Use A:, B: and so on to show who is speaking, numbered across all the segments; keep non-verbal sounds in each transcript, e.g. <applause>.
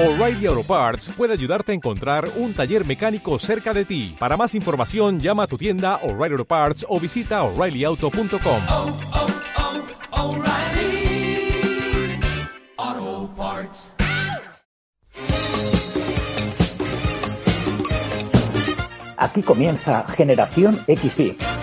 A: O'Reilly Auto Parts puede ayudarte a encontrar un taller mecánico cerca de ti. Para más información, llama a tu tienda O'Reilly Auto Parts o visita oreillyauto.com.
B: oh, oh, Parts.
C: Aquí comienza Generación XY.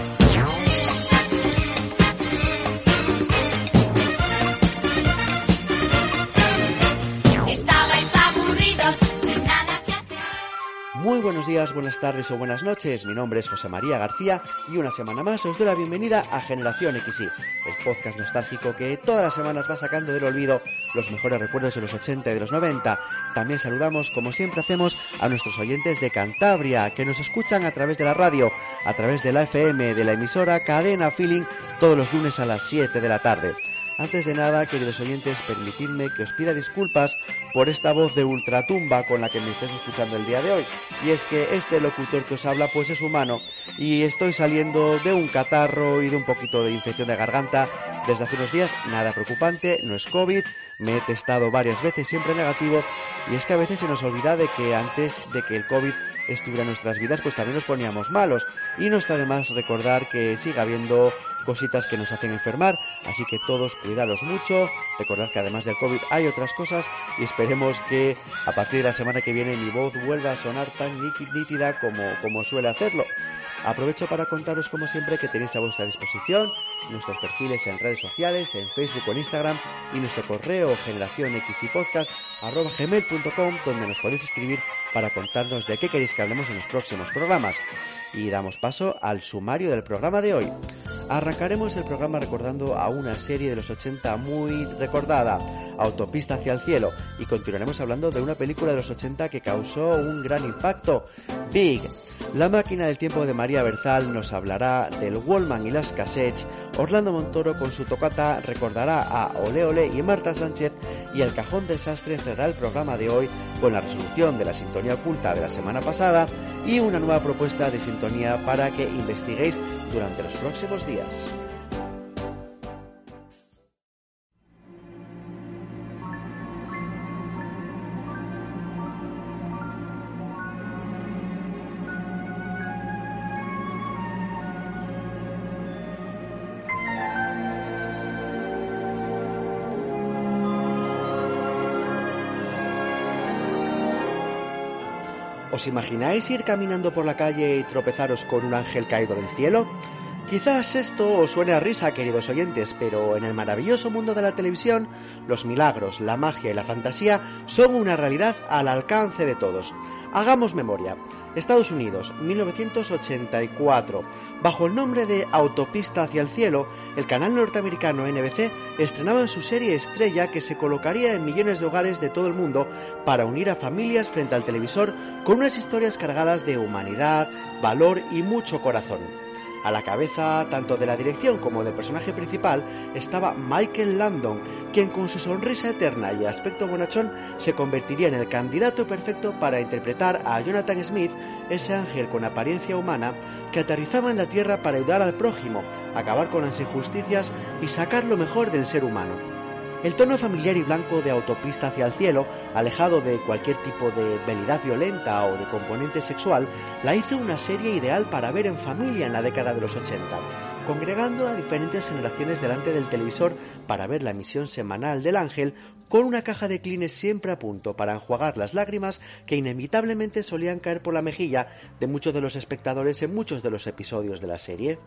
D: Buenos días, buenas tardes o buenas noches. Mi nombre es José María García y una semana más os doy la bienvenida a Generación XY, el podcast nostálgico que todas las semanas va sacando del olvido los mejores recuerdos de los 80 y de los 90. También saludamos, como siempre hacemos, a nuestros oyentes de Cantabria que nos escuchan a través de la radio, a través de la FM, de la emisora Cadena Feeling, todos los lunes a las 7 de la tarde. Antes de nada, queridos oyentes, permitidme que os pida disculpas por esta voz de ultratumba con la que me estáis escuchando el día de hoy. Y es que este locutor que os habla pues es humano y estoy saliendo de un catarro y de un poquito de infección de garganta desde hace unos días. Nada preocupante, no es COVID, me he testado varias veces, siempre negativo. Y es que a veces se nos olvida de que antes de que el COVID estuviera en nuestras vidas, pues también nos poníamos malos. Y no está de más recordar que sigue habiendo cositas que nos hacen enfermar, así que todos cuidaros mucho, recordad que además del COVID hay otras cosas y esperemos que a partir de la semana que viene mi voz vuelva a sonar tan nítida como, como suele hacerlo. Aprovecho para contaros como siempre que tenéis a vuestra disposición nuestros perfiles en redes sociales, en Facebook o en Instagram y nuestro correo generación donde nos podéis escribir para contarnos de qué queréis que hablemos en los próximos programas. Y damos paso al sumario del programa de hoy. Arrancaremos el programa recordando a una serie de los 80 muy recordada, Autopista hacia el cielo, y continuaremos hablando de una película de los 80 que causó un gran impacto, Big. La máquina del tiempo de María Berzal nos hablará del Wallman y las cassettes, Orlando Montoro con su tocata recordará a Ole Ole y Marta Sánchez y el cajón desastre cerrará el programa de hoy con la resolución de la sintonía oculta de la semana pasada y una nueva propuesta de sintonía para que investiguéis durante los próximos días. ¿Os imagináis ir caminando por la calle y tropezaros con un ángel caído del cielo? Quizás esto os suene a risa, queridos oyentes, pero en el maravilloso mundo de la televisión, los milagros, la magia y la fantasía son una realidad al alcance de todos. Hagamos memoria. Estados Unidos, 1984. Bajo el nombre de Autopista hacia el cielo, el canal norteamericano NBC estrenaba en su serie estrella que se colocaría en millones de hogares de todo el mundo para unir a familias frente al televisor con unas historias cargadas de humanidad, valor y mucho corazón. A la cabeza tanto de la dirección como del personaje principal estaba Michael Landon, quien con su sonrisa eterna y aspecto bonachón se convertiría en el candidato perfecto para interpretar a Jonathan Smith, ese ángel con apariencia humana que aterrizaba en la Tierra para ayudar al prójimo, acabar con las injusticias y sacar lo mejor del ser humano. El tono familiar y blanco de Autopista hacia el cielo, alejado de cualquier tipo de belidad violenta o de componente sexual, la hizo una serie ideal para ver en familia en la década de los 80, congregando a diferentes generaciones delante del televisor para ver la emisión semanal del ángel con una caja de clines siempre a punto para enjuagar las lágrimas que inevitablemente solían caer por la mejilla de muchos de los espectadores en muchos de los episodios de la serie.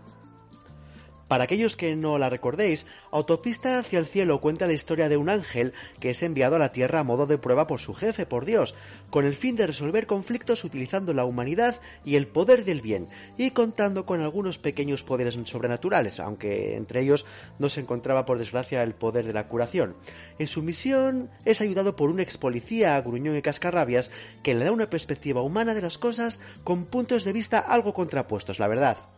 D: Para aquellos que no la recordéis, Autopista hacia el cielo cuenta la historia de un ángel que es enviado a la Tierra a modo de prueba por su jefe, por Dios, con el fin de resolver conflictos utilizando la humanidad y el poder del bien, y contando con algunos pequeños poderes sobrenaturales, aunque entre ellos no se encontraba por desgracia el poder de la curación. En su misión es ayudado por un ex policía gruñón y cascarrabias que le da una perspectiva humana de las cosas con puntos de vista algo contrapuestos, la verdad.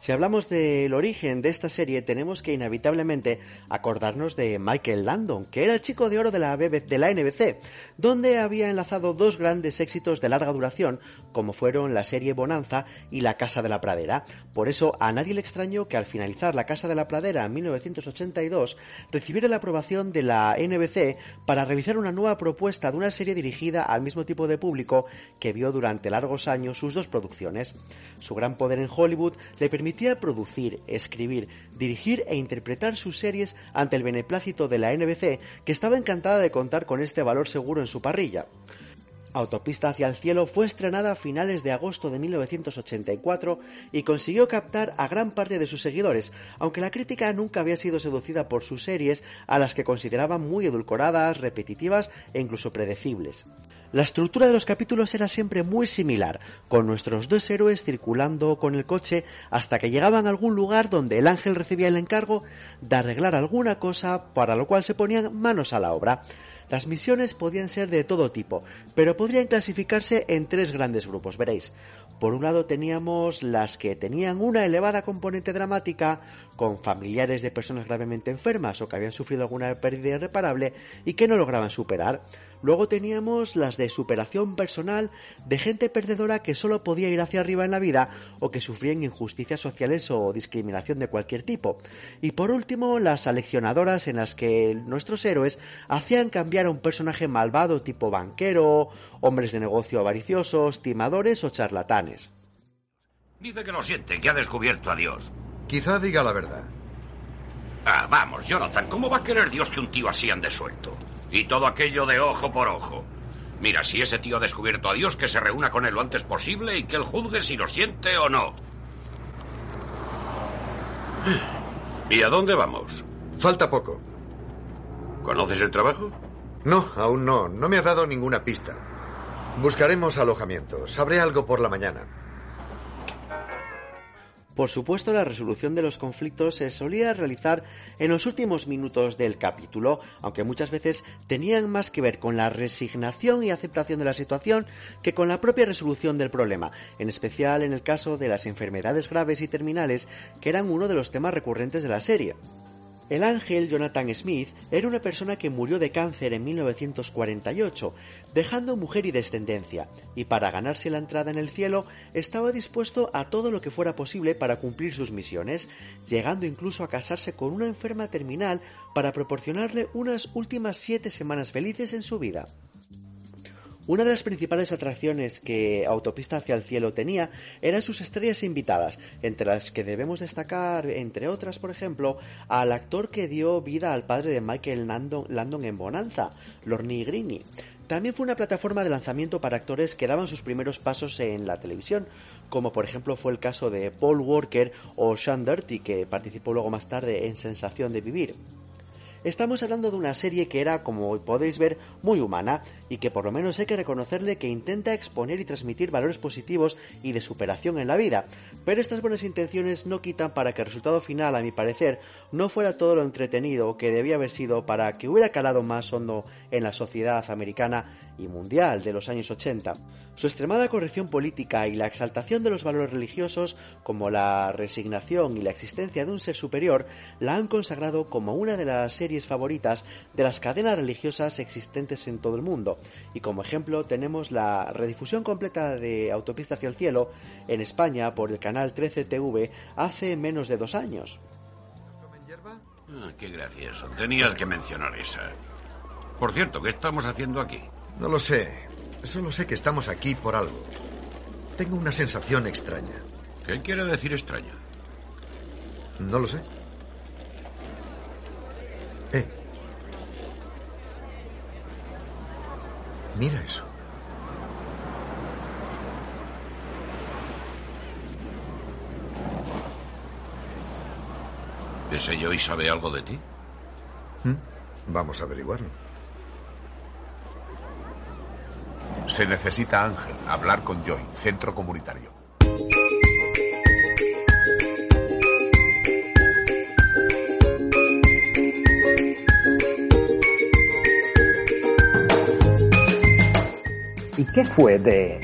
D: Si hablamos del origen de esta serie, tenemos que inevitablemente acordarnos de Michael Landon, que era el chico de oro de la, BB de la NBC, donde había enlazado dos grandes éxitos de larga duración, como fueron la serie Bonanza y La Casa de la Pradera. Por eso, a nadie le extrañó que al finalizar La Casa de la Pradera en 1982, recibiera la aprobación de la NBC para realizar una nueva propuesta de una serie dirigida al mismo tipo de público que vio durante largos años sus dos producciones. Su gran poder en Hollywood le permitió permitía producir, escribir, dirigir e interpretar sus series ante el beneplácito de la NBC, que estaba encantada de contar con este valor seguro en su parrilla. Autopista hacia el cielo fue estrenada a finales de agosto de 1984 y consiguió captar a gran parte de sus seguidores, aunque la crítica nunca había sido seducida por sus series a las que consideraban muy edulcoradas, repetitivas e incluso predecibles. La estructura de los capítulos era siempre muy similar, con nuestros dos héroes circulando con el coche hasta que llegaban a algún lugar donde el ángel recibía el encargo de arreglar alguna cosa para lo cual se ponían manos a la obra. Las misiones podían ser de todo tipo, pero podrían clasificarse en tres grandes grupos, veréis. Por un lado teníamos las que tenían una elevada componente dramática, con familiares de personas gravemente enfermas o que habían sufrido alguna pérdida irreparable y que no lograban superar. Luego teníamos las de superación personal de gente perdedora que solo podía ir hacia arriba en la vida o que sufrían injusticias sociales o discriminación de cualquier tipo. Y por último, las aleccionadoras en las que nuestros héroes hacían cambiar a un personaje malvado tipo banquero, hombres de negocio avariciosos, timadores o charlatanes.
E: Dice que lo siente, que ha descubierto a Dios.
F: Quizá diga la verdad.
E: Ah, vamos, Jonathan, ¿cómo va a querer Dios que un tío así ande suelto? Y todo aquello de ojo por ojo. Mira, si ese tío ha descubierto a Dios, que se reúna con él lo antes posible y que él juzgue si lo siente o no. ¿Y a dónde vamos?
F: Falta poco.
E: ¿Conoces el trabajo?
F: No, aún no. No me ha dado ninguna pista. Buscaremos alojamiento. Sabré algo por la mañana.
D: Por supuesto, la resolución de los conflictos se solía realizar en los últimos minutos del capítulo, aunque muchas veces tenían más que ver con la resignación y aceptación de la situación que con la propia resolución del problema, en especial en el caso de las enfermedades graves y terminales, que eran uno de los temas recurrentes de la serie. El ángel Jonathan Smith era una persona que murió de cáncer en 1948, dejando mujer y descendencia, y para ganarse la entrada en el cielo estaba dispuesto a todo lo que fuera posible para cumplir sus misiones, llegando incluso a casarse con una enferma terminal para proporcionarle unas últimas siete semanas felices en su vida. Una de las principales atracciones que Autopista hacia el cielo tenía eran sus estrellas invitadas, entre las que debemos destacar, entre otras, por ejemplo, al actor que dio vida al padre de Michael Landon, en Bonanza, Lorne Greene. También fue una plataforma de lanzamiento para actores que daban sus primeros pasos en la televisión, como por ejemplo fue el caso de Paul Walker o Sean Dirty, que participó luego más tarde en Sensación de Vivir. Estamos hablando de una serie que era, como podéis ver, muy humana y que por lo menos hay que reconocerle que intenta exponer y transmitir valores positivos y de superación en la vida. Pero estas buenas intenciones no quitan para que el resultado final, a mi parecer, no fuera todo lo entretenido que debía haber sido para que hubiera calado más hondo en la sociedad americana y mundial de los años 80. Su extremada corrección política y la exaltación de los valores religiosos, como la resignación y la existencia de un ser superior, la han consagrado como una de las series favoritas de las cadenas religiosas existentes en todo el mundo. Y como ejemplo tenemos la redifusión completa de Autopista hacia el cielo en España por el canal 13 TV hace menos de dos años.
E: Ah, qué gracioso. Tenías que mencionar esa. Por cierto, ¿qué estamos haciendo aquí?
F: No lo sé. Solo sé que estamos aquí por algo. Tengo una sensación extraña.
E: ¿Qué quiere decir extraña?
F: No lo sé. Eh. Mira eso.
E: ¿Ese yo y sabe algo de ti?
F: ¿Mm? Vamos a averiguarlo.
G: Se necesita Ángel. Hablar con Joy. Centro comunitario.
C: ¿Y qué fue de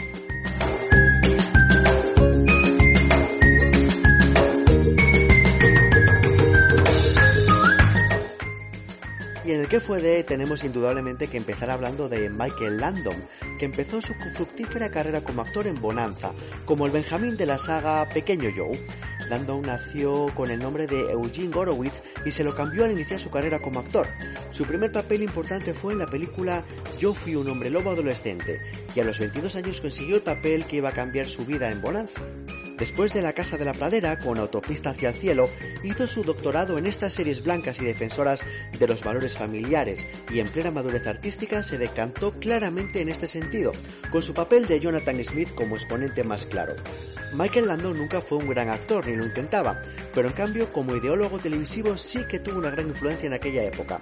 D: Y en el que fue de tenemos indudablemente que empezar hablando de Michael Landon, que empezó su fructífera carrera como actor en Bonanza, como el Benjamín de la saga Pequeño Joe. Landon nació con el nombre de Eugene Gorowitz y se lo cambió al iniciar su carrera como actor. Su primer papel importante fue en la película Yo fui un hombre lobo adolescente, y a los 22 años consiguió el papel que iba a cambiar su vida en Bonanza. Después de La Casa de la Pradera, con Autopista hacia el Cielo, hizo su doctorado en estas series blancas y defensoras de los valores familiares y en plena madurez artística se decantó claramente en este sentido, con su papel de Jonathan Smith como exponente más claro. Michael Landon nunca fue un gran actor ni lo intentaba, pero en cambio como ideólogo televisivo sí que tuvo una gran influencia en aquella época.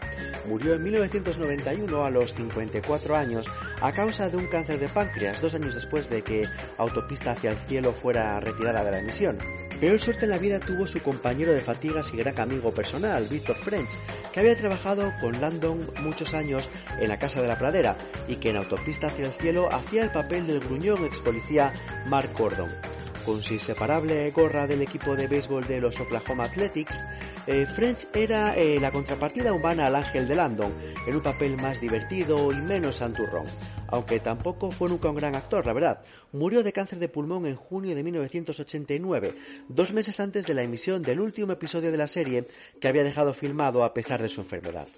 D: Murió en 1991 a los 54 años a causa de un cáncer de páncreas, dos años después de que Autopista hacia el Cielo fuera retirada de la emisión. Peor suerte en la vida tuvo su compañero de fatigas y gran amigo personal, Victor French, que había trabajado con Landon muchos años en la Casa de la Pradera y que en Autopista hacia el Cielo hacía el papel del gruñón ex policía Mark Gordon. Con su inseparable gorra del equipo de béisbol de los Oklahoma Athletics, eh, French era eh, la contrapartida humana al ángel de Landon, en un papel más divertido y menos santurrón. Aunque tampoco fue nunca un gran actor, la verdad. Murió de cáncer de pulmón en junio de 1989, dos meses antes de la emisión del último episodio de la serie que había dejado filmado a pesar de su enfermedad.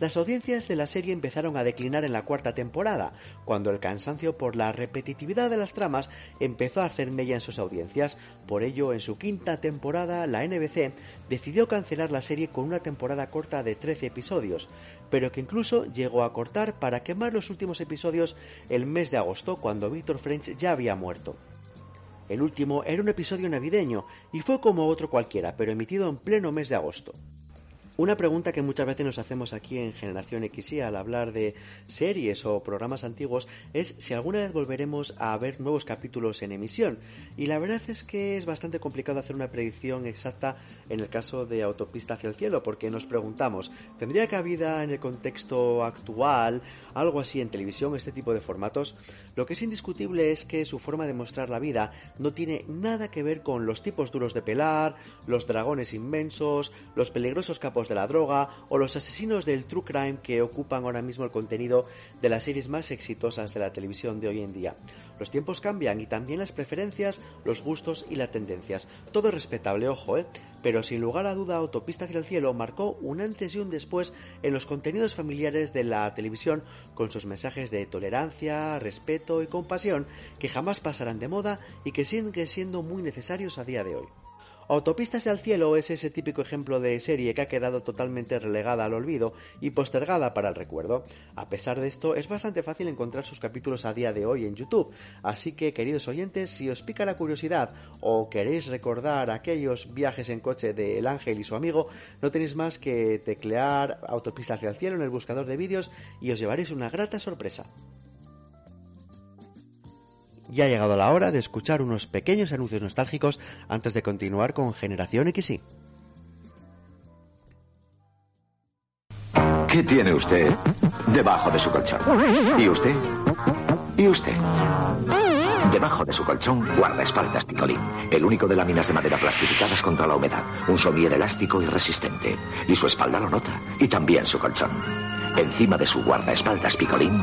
D: Las audiencias de la serie empezaron a declinar en la cuarta temporada, cuando el cansancio por la repetitividad de las tramas empezó a hacer mella en sus audiencias. Por ello, en su quinta temporada, la NBC decidió cancelar la serie con una temporada corta de 13 episodios, pero que incluso llegó a cortar para quemar los últimos episodios el mes de agosto, cuando Victor French ya había muerto. El último era un episodio navideño y fue como otro cualquiera, pero emitido en pleno mes de agosto. Una pregunta que muchas veces nos hacemos aquí en Generación XY al hablar de series o programas antiguos es si alguna vez volveremos a ver nuevos capítulos en emisión. Y la verdad es que es bastante complicado hacer una predicción exacta en el caso de Autopista hacia el cielo, porque nos preguntamos, ¿tendría cabida en el contexto actual algo así en televisión, este tipo de formatos? Lo que es indiscutible es que su forma de mostrar la vida no tiene nada que ver con los tipos duros de pelar, los dragones inmensos, los peligrosos capos de la droga o los asesinos del true crime que ocupan ahora mismo el contenido de las series más exitosas de la televisión de hoy en día. Los tiempos cambian y también las preferencias, los gustos y las tendencias. Todo es respetable, ojo, ¿eh? Pero sin lugar a duda, Autopista hacia el cielo marcó un antes y un después en los contenidos familiares de la televisión con sus mensajes de tolerancia, respeto y compasión que jamás pasarán de moda y que siguen siendo muy necesarios a día de hoy. Autopistas al cielo es ese típico ejemplo de serie que ha quedado totalmente relegada al olvido y postergada para el recuerdo. A pesar de esto, es bastante fácil encontrar sus capítulos a día de hoy en YouTube, así que queridos oyentes, si os pica la curiosidad o queréis recordar aquellos viajes en coche de El Ángel y su amigo, no tenéis más que teclear Autopista hacia el cielo en el buscador de vídeos y os llevaréis una grata sorpresa. Ya ha llegado la hora de escuchar unos pequeños anuncios nostálgicos antes de continuar con Generación XY.
H: ¿Qué tiene usted debajo de su colchón? ¿Y usted? ¿Y usted? Debajo de su colchón, guardaespaldas Picolín, el único de láminas de madera plastificadas contra la humedad, un somier elástico y resistente. Y su espalda lo nota, y también su colchón. Encima de su guardaespaldas Picolín,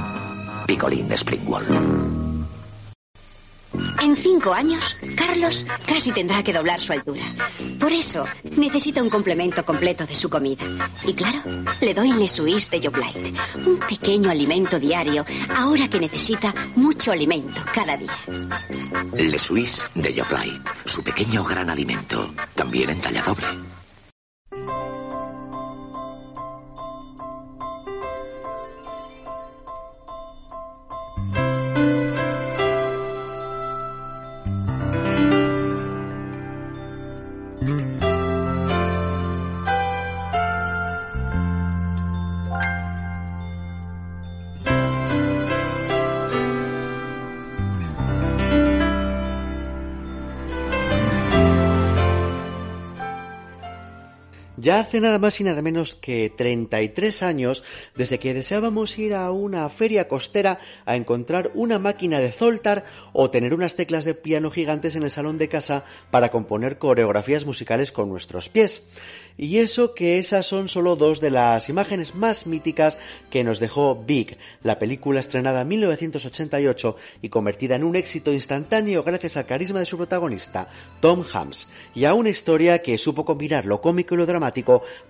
H: Picolín Springwall.
I: En cinco años, Carlos casi tendrá que doblar su altura. Por eso, necesita un complemento completo de su comida. Y claro, le doy Le Suisse de Joblight. Un pequeño alimento diario, ahora que necesita mucho alimento cada día.
H: Le Suisse de Joblight, su pequeño gran alimento, también en talla doble.
D: Ya hace nada más y nada menos que 33 años desde que deseábamos ir a una feria costera a encontrar una máquina de Zoltar o tener unas teclas de piano gigantes en el salón de casa para componer coreografías musicales con nuestros pies. Y eso que esas son solo dos de las imágenes más míticas que nos dejó Big, la película estrenada en 1988 y convertida en un éxito instantáneo gracias al carisma de su protagonista, Tom Hanks, y a una historia que supo combinar lo cómico y lo dramático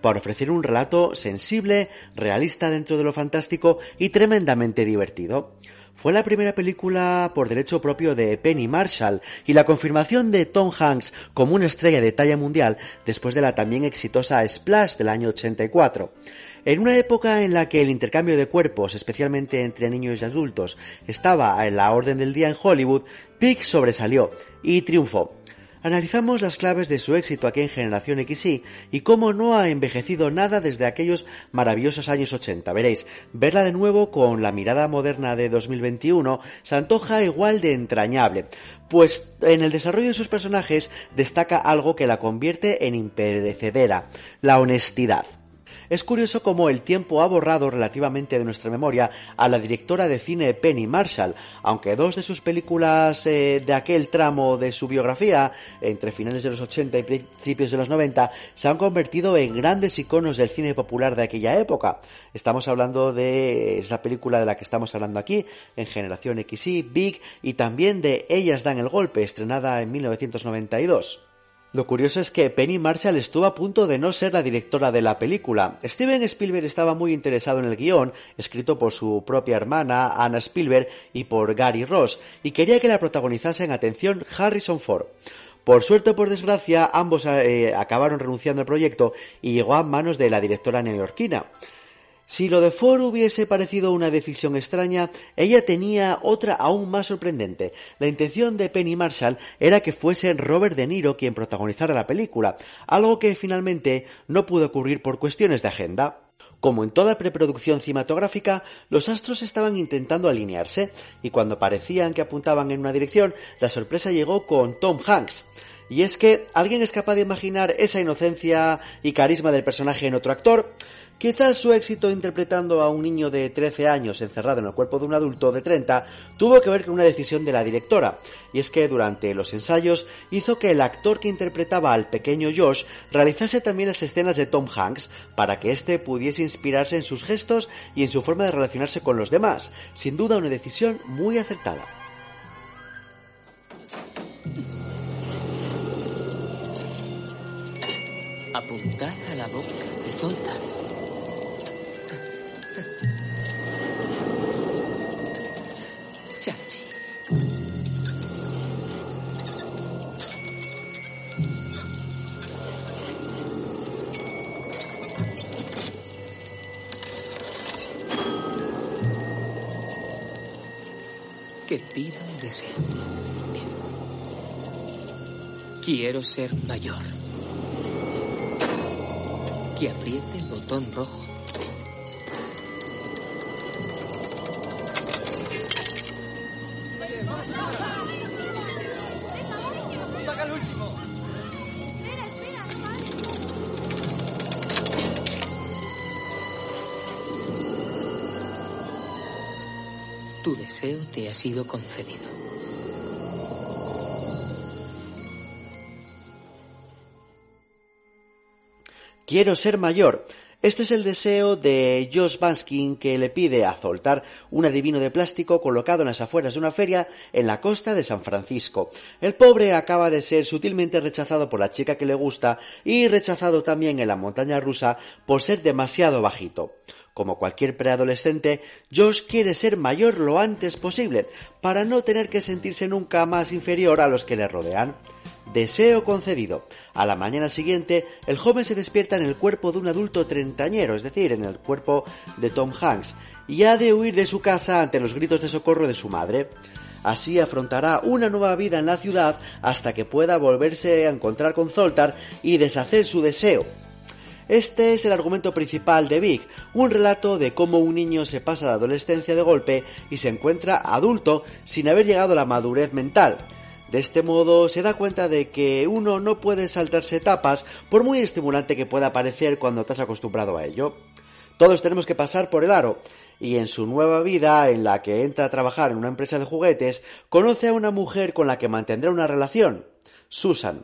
D: para ofrecer un relato sensible, realista dentro de lo fantástico y tremendamente divertido. Fue la primera película por derecho propio de Penny Marshall y la confirmación de Tom Hanks como una estrella de talla mundial después de la también exitosa Splash del año 84. En una época en la que el intercambio de cuerpos, especialmente entre niños y adultos, estaba en la orden del día en Hollywood, Pig sobresalió y triunfó. Analizamos las claves de su éxito aquí en Generación XY y cómo no ha envejecido nada desde aquellos maravillosos años 80. Veréis, verla de nuevo con la mirada moderna de 2021 se antoja igual de entrañable, pues en el desarrollo de sus personajes destaca algo que la convierte en imperecedera, la honestidad. Es curioso cómo el tiempo ha borrado relativamente de nuestra memoria a la directora de cine Penny Marshall, aunque dos de sus películas eh, de aquel tramo de su biografía, entre finales de los 80 y principios de los 90, se han convertido en grandes iconos del cine popular de aquella época. Estamos hablando de esa película de la que estamos hablando aquí, en Generación XY, Big, y también de Ellas dan el golpe, estrenada en 1992. Lo curioso es que Penny Marshall estuvo a punto de no ser la directora de la película. Steven Spielberg estaba muy interesado en el guion, escrito por su propia hermana, Anna Spielberg, y por Gary Ross, y quería que la protagonizase en atención Harrison Ford. Por suerte o por desgracia, ambos eh, acabaron renunciando al proyecto y llegó a manos de la directora neoyorquina. Si lo de Ford hubiese parecido una decisión extraña, ella tenía otra aún más sorprendente. La intención de Penny Marshall era que fuese Robert De Niro quien protagonizara la película, algo que finalmente no pudo ocurrir por cuestiones de agenda. Como en toda preproducción cinematográfica, los astros estaban intentando alinearse, y cuando parecían que apuntaban en una dirección, la sorpresa llegó con Tom Hanks. Y es que, ¿alguien es capaz de imaginar esa inocencia y carisma del personaje en otro actor? Quizás su éxito interpretando a un niño de 13 años encerrado en el cuerpo de un adulto de 30 tuvo que ver con una decisión de la directora, y es que durante los ensayos hizo que el actor que interpretaba al pequeño Josh realizase también las escenas de Tom Hanks para que éste pudiese inspirarse en sus gestos y en su forma de relacionarse con los demás. Sin duda una decisión muy acertada.
J: Apuntad a la boca de Zoltar. Chachi. Que pida un deseo. Quiero ser mayor. Que apriete el botón rojo. Sido concedido.
D: Quiero ser mayor. Este es el deseo de Josh Baskin que le pide a Zoltar, un adivino de plástico colocado en las afueras de una feria en la costa de San Francisco. El pobre acaba de ser sutilmente rechazado por la chica que le gusta y rechazado también en la montaña rusa por ser demasiado bajito. Como cualquier preadolescente, Josh quiere ser mayor lo antes posible, para no tener que sentirse nunca más inferior a los que le rodean. Deseo concedido. A la mañana siguiente, el joven se despierta en el cuerpo de un adulto treintañero, es decir, en el cuerpo de Tom Hanks, y ha de huir de su casa ante los gritos de socorro de su madre. Así afrontará una nueva vida en la ciudad hasta que pueda volverse a encontrar con Zoltar y deshacer su deseo. Este es el argumento principal de Big, un relato de cómo un niño se pasa la adolescencia de golpe y se encuentra adulto sin haber llegado a la madurez mental. De este modo se da cuenta de que uno no puede saltarse etapas por muy estimulante que pueda parecer cuando te has acostumbrado a ello. Todos tenemos que pasar por el aro, y en su nueva vida, en la que entra a trabajar en una empresa de juguetes, conoce a una mujer con la que mantendrá una relación, Susan.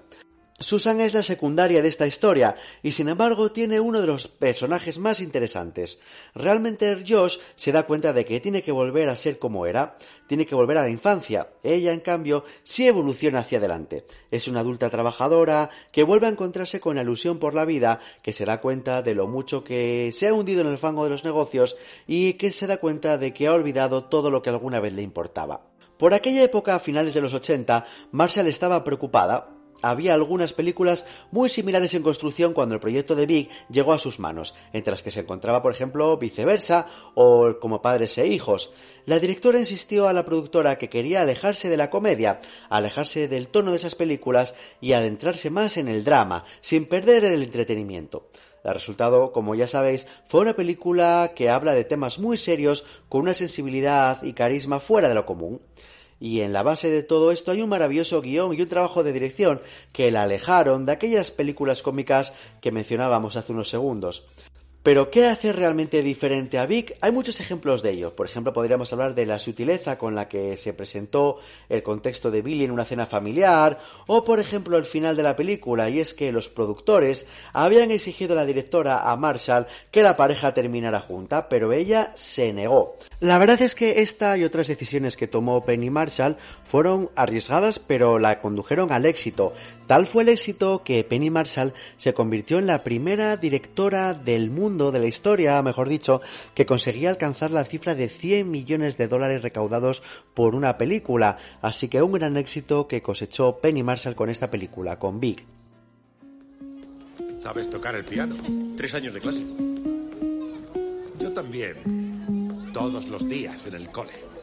D: Susan es la secundaria de esta historia y sin embargo tiene uno de los personajes más interesantes. Realmente Josh se da cuenta de que tiene que volver a ser como era, tiene que volver a la infancia. Ella, en cambio, sí evoluciona hacia adelante. Es una adulta trabajadora que vuelve a encontrarse con la ilusión por la vida, que se da cuenta de lo mucho que se ha hundido en el fango de los negocios y que se da cuenta de que ha olvidado todo lo que alguna vez le importaba. Por aquella época, a finales de los 80, Marshall estaba preocupada había algunas películas muy similares en construcción cuando el proyecto de Big llegó a sus manos, entre las que se encontraba, por ejemplo, Viceversa o Como padres e hijos. La directora insistió a la productora que quería alejarse de la comedia, alejarse del tono de esas películas y adentrarse más en el drama, sin perder el entretenimiento. El resultado, como ya sabéis, fue una película que habla de temas muy serios con una sensibilidad y carisma fuera de lo común. Y en la base de todo esto hay un maravilloso guion y un trabajo de dirección que la alejaron de aquellas películas cómicas que mencionábamos hace unos segundos. Pero ¿qué hace realmente diferente a Vic? Hay muchos ejemplos de ello. Por ejemplo, podríamos hablar de la sutileza con la que se presentó el contexto de Billy en una cena familiar, o por ejemplo el final de la película, y es que los productores habían exigido a la directora, a Marshall, que la pareja terminara junta, pero ella se negó. La verdad es que esta y otras decisiones que tomó Penny Marshall fueron arriesgadas, pero la condujeron al éxito. Tal fue el éxito que Penny Marshall se convirtió en la primera directora del mundo de la historia, mejor dicho, que conseguía alcanzar la cifra de 100 millones de dólares recaudados por una película, así que un gran éxito que cosechó Penny Marshall con esta película, con Big.
K: ¿Sabes tocar el piano?
L: Tres años de clase.
K: Yo también. Todos los días en el cole.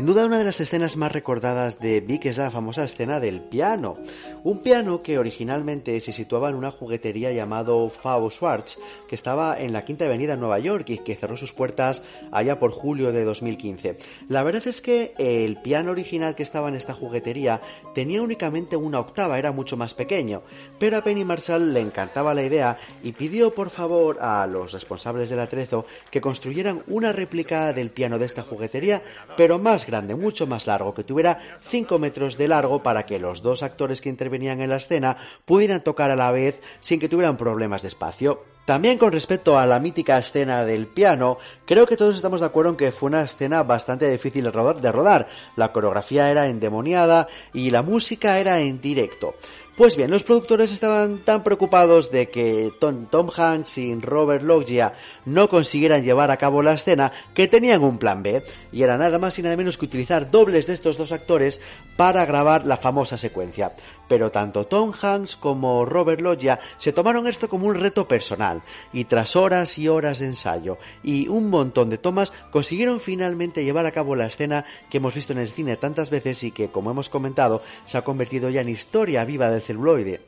D: Sin duda una de las escenas más recordadas de Vic es la famosa escena del piano. Un piano que originalmente se situaba en una juguetería llamado Fao Schwartz, que estaba en la Quinta Avenida en Nueva York y que cerró sus puertas allá por julio de 2015. La verdad es que el piano original que estaba en esta juguetería tenía únicamente una octava, era mucho más pequeño, pero a Penny Marshall le encantaba la idea y pidió por favor a los responsables del atrezo que construyeran una réplica del piano de esta juguetería, pero más grande, mucho más largo, que tuviera 5 metros de largo para que los dos actores que intervenían en la escena pudieran tocar a la vez sin que tuvieran problemas de espacio. También con respecto a la mítica escena del piano, creo que todos estamos de acuerdo en que fue una escena bastante difícil de rodar. La coreografía era endemoniada y la música era en directo. Pues bien, los productores estaban tan preocupados de que Tom, Hanks y Robert Loggia no consiguieran llevar a cabo la escena que tenían un plan B, y era nada más y nada menos que utilizar dobles de estos dos actores para grabar la famosa secuencia. Pero tanto Tom Hanks como Robert Loggia se tomaron esto como un reto personal, y tras horas y horas de ensayo y un montón de tomas, consiguieron finalmente llevar a cabo la escena que hemos visto en el cine tantas veces y que, como hemos comentado, se ha convertido ya en historia viva del celuloide.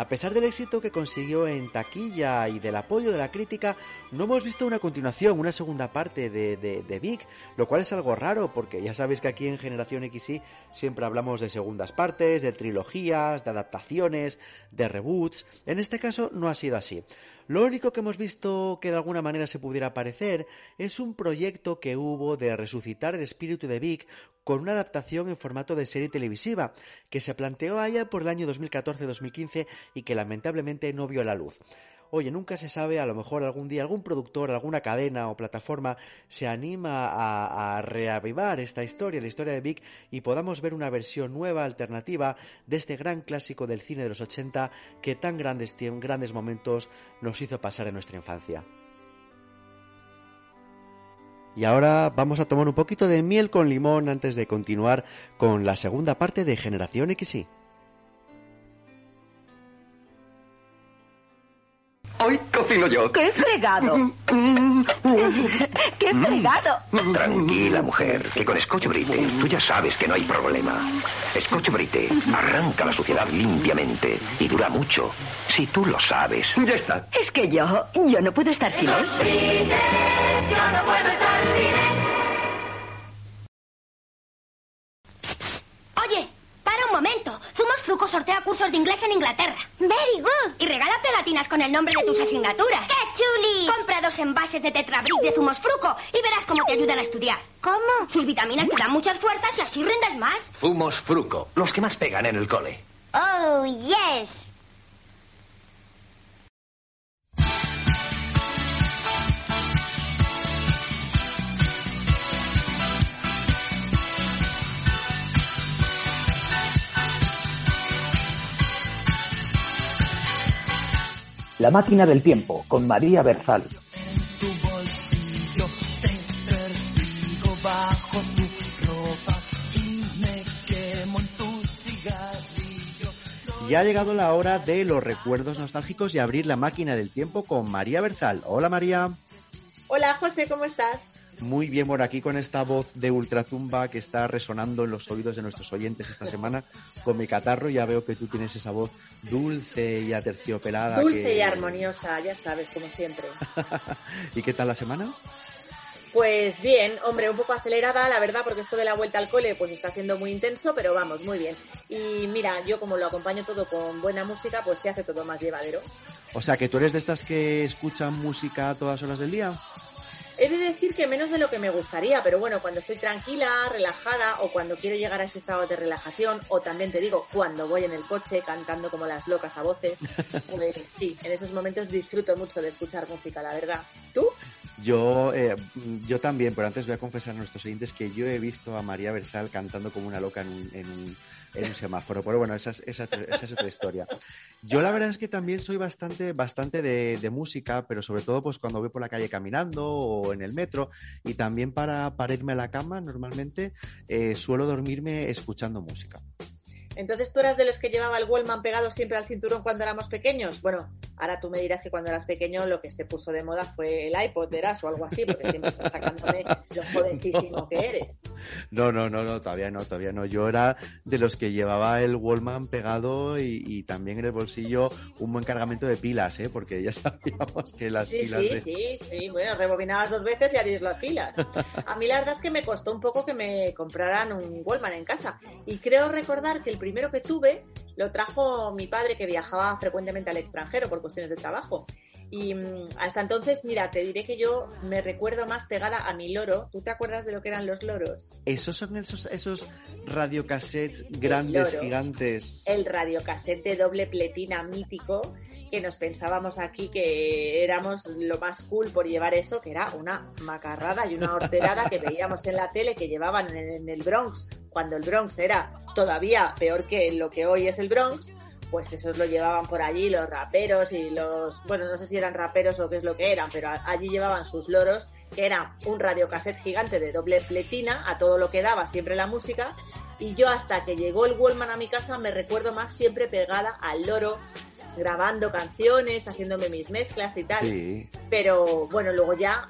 D: A pesar del éxito que consiguió en taquilla y del apoyo de la crítica, no hemos visto una continuación, una segunda parte de, de, de Big, lo cual es algo raro porque ya sabéis que aquí en Generación XY siempre hablamos de segundas partes, de trilogías, de adaptaciones, de reboots. En este caso no ha sido así. Lo único que hemos visto que de alguna manera se pudiera parecer es un proyecto que hubo de resucitar el espíritu de Vic con una adaptación en formato de serie televisiva que se planteó allá por el año 2014-2015 y que lamentablemente no vio la luz. Oye, nunca se sabe, a lo mejor algún día algún productor, alguna cadena o plataforma se anima a, reavivar esta historia, la historia de Vic, y podamos ver una versión nueva, alternativa, de este gran clásico del cine de los 80 que tan grandes, grandes momentos nos hizo pasar en nuestra infancia. Y ahora vamos a tomar un poquito de miel con limón antes de continuar con la segunda parte de Generación XY.
H: Yo.
L: ¡Qué fregado! ¡Qué fregado!
H: Tranquila, mujer, que con Scotch Brite tú ya sabes que no hay problema. Scotch Brite arranca la suciedad limpiamente y dura mucho. Si tú lo sabes. Ya está.
L: Es que yo, yo no puedo estar sin él.
M: Yo no puedo estar
I: sortea cursos de inglés en Inglaterra. Very good. Y regala pegatinas con el nombre de tus asignaturas. ¡Qué chuli! Compra dos envases de Tetrabric de Zumos Fruco y verás cómo te ayudan a estudiar. ¿Cómo? Sus vitaminas te dan muchas fuerzas y así rindes más.
H: Zumos Fruco, los que más pegan en el cole.
I: Oh, yes.
C: La máquina del tiempo con María Berzal.
B: tu bolsillo te persigo bajo tu ropa y me quemo en tu cigarrillo.
D: Y ha llegado la hora de los recuerdos nostálgicos y abrir la máquina del tiempo con María Berzal. Hola María.
N: Hola José, ¿cómo estás?
D: Muy bien por aquí con esta voz de ultratumba que está resonando en los oídos de nuestros oyentes esta semana. Con mi catarro ya veo que tú tienes esa voz dulce y aterciopelada.
N: Dulce
D: que-
N: y armoniosa, ya sabes, como siempre. <laughs>
D: ¿Y qué tal la semana?
N: Pues bien, hombre, un poco acelerada, la verdad, porque esto de la vuelta al cole pues está siendo muy intenso, pero vamos, muy bien. Y mira, yo como lo acompaño todo con buena música, pues se hace todo más llevadero.
D: O sea, que tú eres de estas que escuchan música a todas horas del día.
N: He de decir que menos de lo que me gustaría, pero bueno, cuando estoy tranquila, relajada, o cuando quiero llegar a ese estado de relajación, o también te digo, cuando voy en el coche cantando como las locas a voces, pues sí, en esos momentos disfruto mucho de escuchar música, la verdad. ¿Tú?
D: Yo, eh, yo también, pero antes voy a confesar a nuestros oyentes que yo he visto a María Berzal cantando como una loca en un, semáforo. Pero bueno, esa es, otra historia. Yo la verdad es que también soy bastante, bastante de, de música, pero sobre todo pues cuando voy por la calle caminando o en el metro y también para, para irme a la cama normalmente eh, suelo dormirme escuchando música.
N: Entonces, ¿tú eras de los que llevaba el Wallman pegado siempre al cinturón cuando éramos pequeños? Bueno, ahora tú me dirás que cuando eras pequeño lo que se puso de moda fue el iPod, verás, o algo así, porque siempre estás sacándome lo jovencísimo que eres.
D: No, no, no, no, todavía no, todavía no. Yo era de los que llevaba el Wallman pegado y, y también en el bolsillo un buen cargamento de pilas, ¿eh? Porque ya <laughs> sabíamos que las
N: Sí,
D: pilas
N: sí,
D: de...
N: sí, sí, bueno, rebobinabas dos veces y harías las pilas. A mí la verdad es que me costó un poco que me compraran un Wallman en casa. Y creo recordar que el primero que tuve lo trajo mi padre que viajaba frecuentemente al extranjero por cuestiones de trabajo. Y mm, hasta entonces, mira, te diré que yo me recuerdo más pegada a mi loro. ¿Tú te acuerdas de lo que eran los loros?
D: Esos son esos, esos radiocassettes grandes,
N: loros.
D: gigantes.
N: El radiocassette de doble pletina mítico que nos pensábamos aquí que éramos lo más cool por llevar eso, que era una macarrada y una horterada que veíamos en la tele que llevaban en, el Bronx, cuando el Bronx era todavía peor que lo que hoy es el Bronx, pues esos lo llevaban por allí los raperos y los, bueno, no sé si eran raperos o qué es lo que eran, pero allí llevaban sus loros, que era un radiocassette gigante de doble pletina, a todo lo que daba siempre la música, y yo hasta que llegó el Wallman a mi casa me recuerdo más siempre pegada al loro, grabando canciones, haciéndome mis mezclas y tal.
D: Sí.
N: Pero bueno, luego ya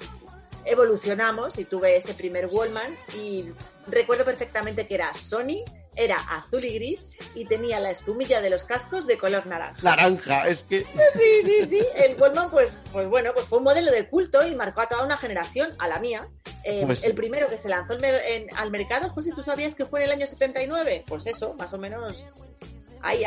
N: evolucionamos y tuve ese primer Wallman y recuerdo perfectamente que era Sony, era azul y gris y tenía la espumilla de los cascos de color naranja.
D: Naranja, es que...
N: Sí, sí, sí. El Wallman, pues, pues bueno, pues fue un modelo de culto y marcó a toda una generación, a la mía. Eh,
D: Pues-
N: el primero que se lanzó mer- en- al mercado, José, ¿tú sabías que fue en el año 79? Pues eso, más o menos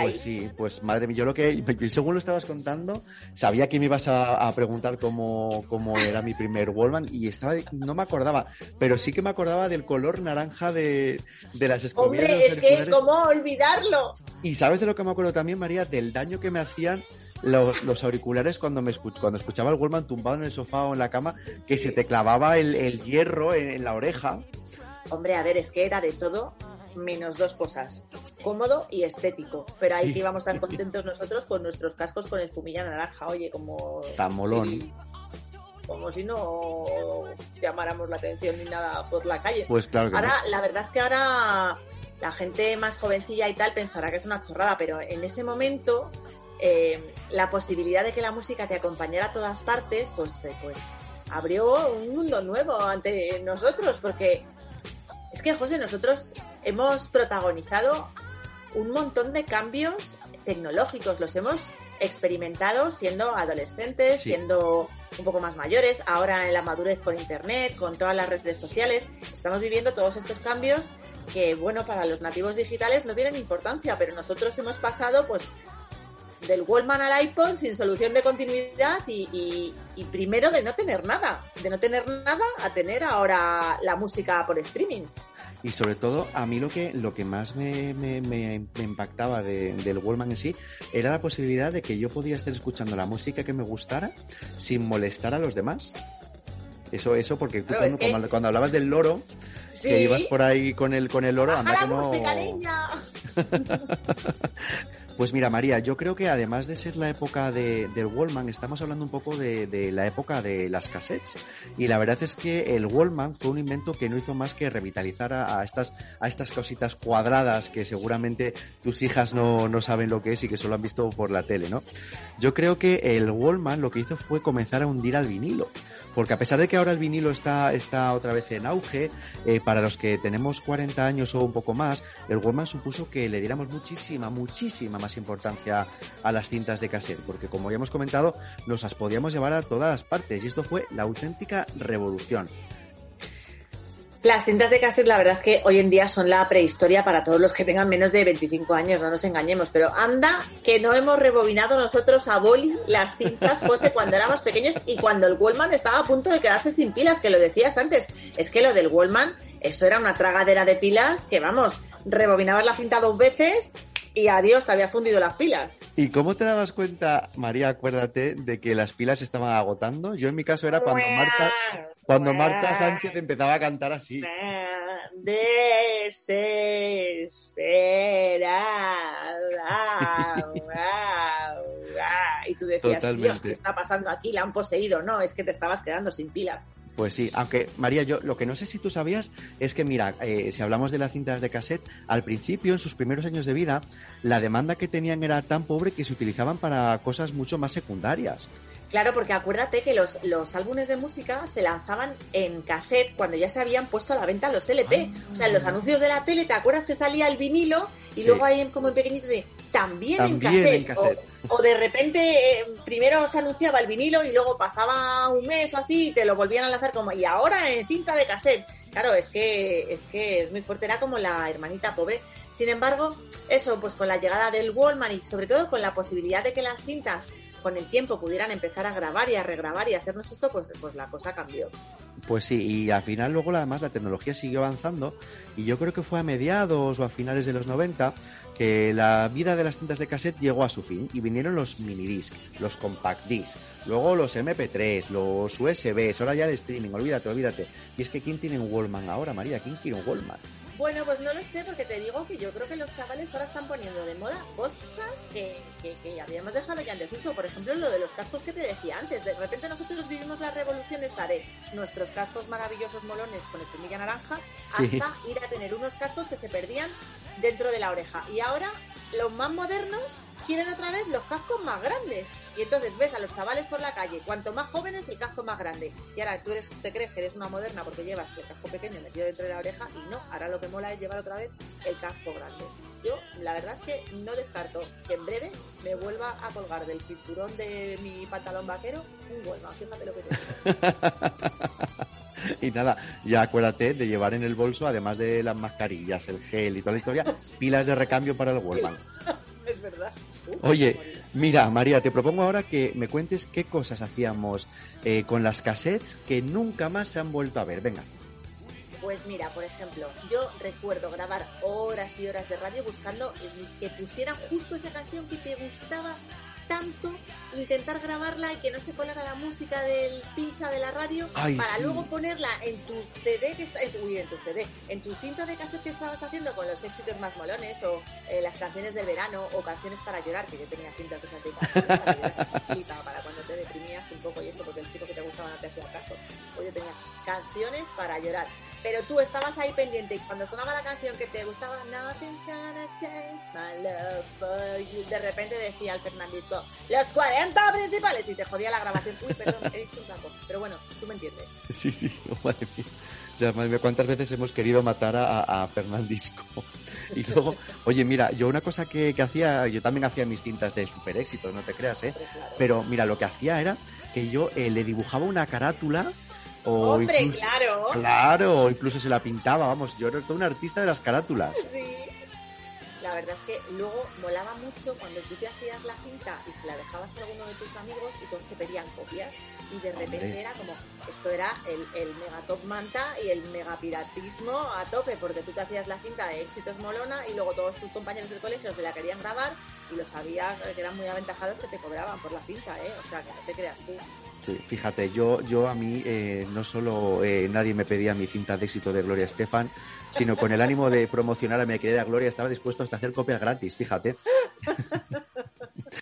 D: Pues sí, pues madre mía, yo lo que, según lo estabas contando, sabía que me ibas a, a preguntar cómo, cómo era mi primer Wallman y estaba, no me acordaba, pero sí que me acordaba del color naranja de, de las escobillas.
N: Hombre, es que. ¿cómo olvidarlo?
D: Y sabes de lo que me acuerdo también, María, del daño que me hacían los, los auriculares cuando me escu- cuando escuchaba el Wallman tumbado en el sofá o en la cama, que se te clavaba el, el hierro en, en la oreja.
N: Hombre, a ver, es que era de todo menos dos cosas, cómodo y estético. Pero ahí
D: Sí.
N: que íbamos tan contentos nosotros con nuestros cascos con espumilla naranja, oye, como...
D: Tan molón.
N: sí, como si no llamáramos la atención ni nada por la calle.
D: Pues claro que
N: Ahora,
D: no.
N: la verdad es que ahora la gente más jovencilla y tal pensará que es una chorrada, pero en ese momento eh, la posibilidad de que la música te acompañara a todas partes, pues, eh, pues abrió un mundo nuevo ante nosotros, porque es que, José, nosotros hemos protagonizado un montón de cambios tecnológicos, los hemos experimentado siendo adolescentes,
D: Sí.
N: siendo un poco más mayores, ahora en la madurez con Internet, con todas las redes sociales, estamos viviendo todos estos cambios que, bueno, para los nativos digitales no tienen importancia, pero nosotros hemos pasado, pues, del Wallman al iPod sin solución de continuidad y, y- y primero de no tener nada, de no tener nada a tener ahora la música por streaming.
D: Y sobre todo, a mí lo que, lo que más me, me- me- me impactaba de- del Wallman en sí era la posibilidad de que yo podía estar escuchando la música que me gustara sin molestar a los demás. Eso, eso porque tú cuando,
N: es que-
D: cuando- cuando hablabas del loro,
N: Sí.
D: que ibas por ahí con el, con el loro, anda
N: ¡A
D: que
N: la
D: no...
N: música, niña! <laughs>
D: Pues mira, María, yo creo que además de ser la época de, del Wallman, estamos hablando un poco de, de la época de las cassettes. Y la verdad es que el Wallman fue un invento que no hizo más que revitalizar a, estas, a estas cositas cuadradas que seguramente tus hijas no, no saben lo que es y que solo han visto por la tele, ¿no? Yo creo que el Wallman lo que hizo fue comenzar a hundir al vinilo. Porque a pesar de que ahora el vinilo está, está otra vez en auge, eh, para los que tenemos 40 años o un poco más, el Wallman supuso que le diéramos muchísima, muchísima más importancia a las cintas de cassette, porque como ya hemos comentado, nos las podíamos llevar a todas las partes y esto fue la auténtica revolución.
N: Las cintas de cassette, la verdad es que hoy en día son la prehistoria para todos los que tengan menos de 25 años, no nos engañemos. Pero anda que no hemos rebobinado nosotros a boli las cintas, José, cuando éramos pequeños y cuando el Wallman estaba a punto de quedarse sin pilas, que lo decías antes. Es que lo del Wallman, eso era una tragadera de pilas que, vamos, rebobinabas la cinta dos veces y adiós, te había fundido las pilas.
D: ¿Y cómo te dabas cuenta, María, acuérdate, de que las pilas se estaban agotando? Yo en mi caso era cuando Marta, cuando Marta Sánchez empezaba a cantar así.
N: Desesperada. Y tú decías, Dios,
D: Totalmente.
N: ¿qué está pasando aquí? ¿La han poseído? No, es que te estabas quedando sin pilas.
D: Pues sí, aunque María, yo lo que no sé si tú sabías es que, mira, eh, si hablamos de las cintas de cassette, al principio, en sus primeros años de vida, la demanda que tenían era tan pobre que se utilizaban para cosas mucho más secundarias.
N: Claro, porque acuérdate que los, los álbumes de música se lanzaban en cassette cuando ya se habían puesto a la venta los LP. O sea, en los anuncios de la tele, ¿te acuerdas que salía el vinilo? Y
D: Sí.
N: luego ahí como en pequeñito de también, en cassette.
D: en cassette.
N: O, o de repente eh, primero se anunciaba el vinilo y luego pasaba un mes o así y te lo volvían a lanzar como y ahora en cinta de cassette. Claro, es que es que es muy fuerte, era como la hermanita pobre. Sin embargo, eso, pues con la llegada del Wallman y sobre todo con la posibilidad de que las cintas con el tiempo pudieran empezar a grabar y a regrabar y hacernos esto, pues, pues la cosa cambió.
D: Pues sí, y al final luego además la tecnología siguió avanzando y yo creo que fue a mediados o a finales de los 90 que la vida de las cintas de cassette llegó a su fin y vinieron los minidisc, los compact disc, luego los MP3, los USBs, ahora ya el streaming, olvídate, olvídate. Y es que ¿quién tiene un Wallman ahora, María? ¿Quién quiere un Wallman?
N: Bueno, pues no lo sé, porque te digo que yo creo que los chavales ahora están poniendo de moda cosas que, que, que habíamos dejado ya en desuso. Por ejemplo, lo de los cascos que te decía antes. De repente nosotros vivimos la revolución esta de nuestros cascos maravillosos molones con espumilla naranja
D: Sí.
N: hasta ir a tener unos cascos que se perdían dentro de la oreja. Y ahora los más modernos quieren otra vez los cascos más grandes. Y entonces ves a los chavales por la calle, cuanto más jóvenes el casco más grande. Y ahora tú eres, te crees que eres una moderna porque llevas el casco pequeño metido dentro de la oreja y no, ahora lo que mola es llevar otra vez el casco grande. Yo la verdad es que no descarto que en breve me vuelva a colgar del cinturón de mi pantalón vaquero un Wallman, fíjate lo que te digo. <laughs>
D: Y nada, ya acuérdate de llevar en el bolso, además de las mascarillas, el gel y toda la historia, pilas de recambio para el Wallman. <laughs>
N: verdad.
D: Oye, mira, María, te propongo ahora que me cuentes qué cosas hacíamos eh, con las cassettes que nunca más se han vuelto a ver. Venga.
N: Pues mira, por ejemplo, yo recuerdo grabar horas y horas de radio buscando que pusieran justo esa canción que te gustaba tanto, intentar grabarla y que no se colara la música del pincha de la radio
D: Ay,
N: para
D: sí.
N: luego ponerla en tu CD que está, en tu, uy, en tu CD, en tu cinta de cassette que estabas haciendo con los éxitos más molones o eh, las canciones del verano o canciones para llorar, que yo tenía cintas de esas para llorar, para cuando te deprimías un poco y esto porque el chico que te gustaba no te hacía caso. Pues yo tenía canciones para llorar. Pero tú estabas ahí pendiente y cuando sonaba la canción que te gustaba, Nothing's gonna change my love for you, de repente decía el Fernandisco, los 40 principales y te jodía la grabación. Uy, perdón, he dicho un taco. Pero bueno, tú me entiendes.
D: Sí, sí, <laughs> madre mía. O sea, madre mía, cuántas veces hemos querido matar a, a Fernandisco. <laughs> Y luego, oye, mira, yo una cosa que, que hacía, yo también hacía mis cintas de super éxitos, no te creas, ¿eh? Pero mira, lo que hacía era que yo eh, le dibujaba una carátula o
N: Hombre,
D: incluso,
N: claro.
D: Claro, incluso se la pintaba, vamos, yo era todo un artista de las carátulas.
N: Sí. La verdad es que luego molaba mucho cuando tú te hacías la cinta y se la dejabas a alguno de tus amigos y todos te pedían copias y de repente
D: Hombre.
N: era como, esto era el, el mega top manta y el mega piratismo a tope porque tú te hacías la cinta de éxitos molona y luego todos tus compañeros del colegio se la querían grabar y lo sabías que eran muy aventajados que te cobraban por la cinta, ¿eh? O sea, que no te creas tú.
D: Sí, fíjate, yo, yo a mí eh, no solo eh, nadie me pedía mi cinta de éxito de Gloria Estefan, sino con el ánimo de promocionar a mi querida Gloria estaba dispuesto hasta hacer copias gratis, fíjate. <laughs>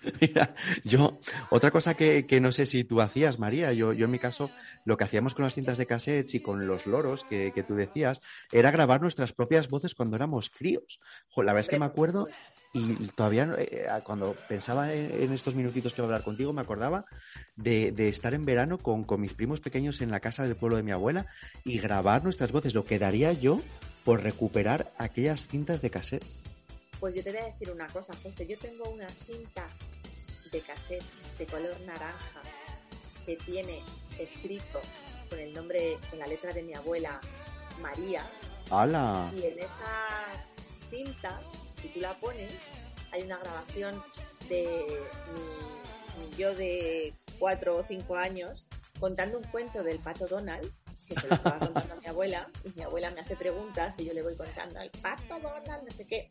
D: <laughs> Mira, yo, otra cosa que, que no sé si tú hacías, María, yo, yo en mi caso, lo que hacíamos con las cintas de cassettes y con los loros que, que tú decías, era grabar nuestras propias voces cuando éramos críos. La verdad es que me acuerdo y todavía no- eh, cuando pensaba en, estos minutitos que voy a hablar contigo, me acordaba de, de estar en verano con, con mis primos pequeños en la casa del pueblo de mi abuela y grabar nuestras voces. Lo que daría yo por recuperar aquellas cintas de cassette.
N: Pues yo te voy a decir una cosa, José. Yo tengo una cinta de cassette de color naranja que tiene escrito con el nombre, con la letra de mi abuela, María.
D: ¡Hala!
N: Y en esa cinta, si tú la pones, hay una grabación de mi, mi yo de cuatro o cinco años contando un cuento del pato Donald, que se lo estaba contando a mi abuela, y mi abuela me hace preguntas y yo le voy contando el pato Donald, no sé qué.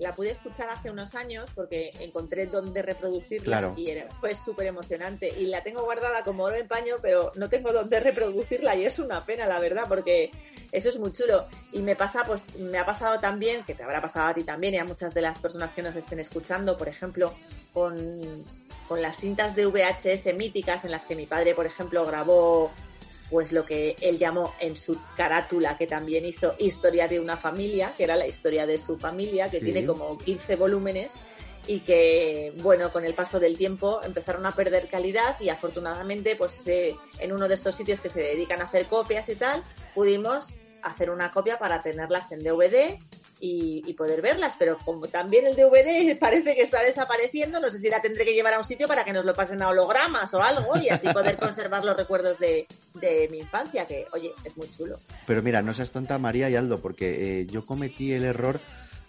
N: La pude escuchar hace unos años porque encontré dónde reproducirla
D: Claro.
N: y era, fue súper emocionante. Y la tengo guardada como oro en paño, pero no tengo dónde reproducirla y es una pena, la verdad, porque eso es muy chulo. Y me pasa, pues, me ha pasado también, que te habrá pasado a ti también y a muchas de las personas que nos estén escuchando, por ejemplo, con, con las cintas de VHS míticas en las que mi padre, por ejemplo, grabó pues lo que él llamó en su carátula, que también hizo Historia de una familia, que era la historia de su familia, que
D: Sí.
N: tiene como 15 volúmenes y que, bueno, con el paso del tiempo empezaron a perder calidad y afortunadamente, pues eh, en uno de estos sitios que se dedican a hacer copias y tal, pudimos hacer una copia para tenerlas en DVD y, y poder verlas, pero como también el DVD <laughs> parece que está desapareciendo, no sé si la tendré que llevar a un sitio para que nos lo pasen a hologramas o algo y así poder <laughs> conservar los recuerdos de, de mi infancia, que oye, es muy chulo.
D: Pero mira, no seas tonta María y Aldo, porque eh, yo cometí el error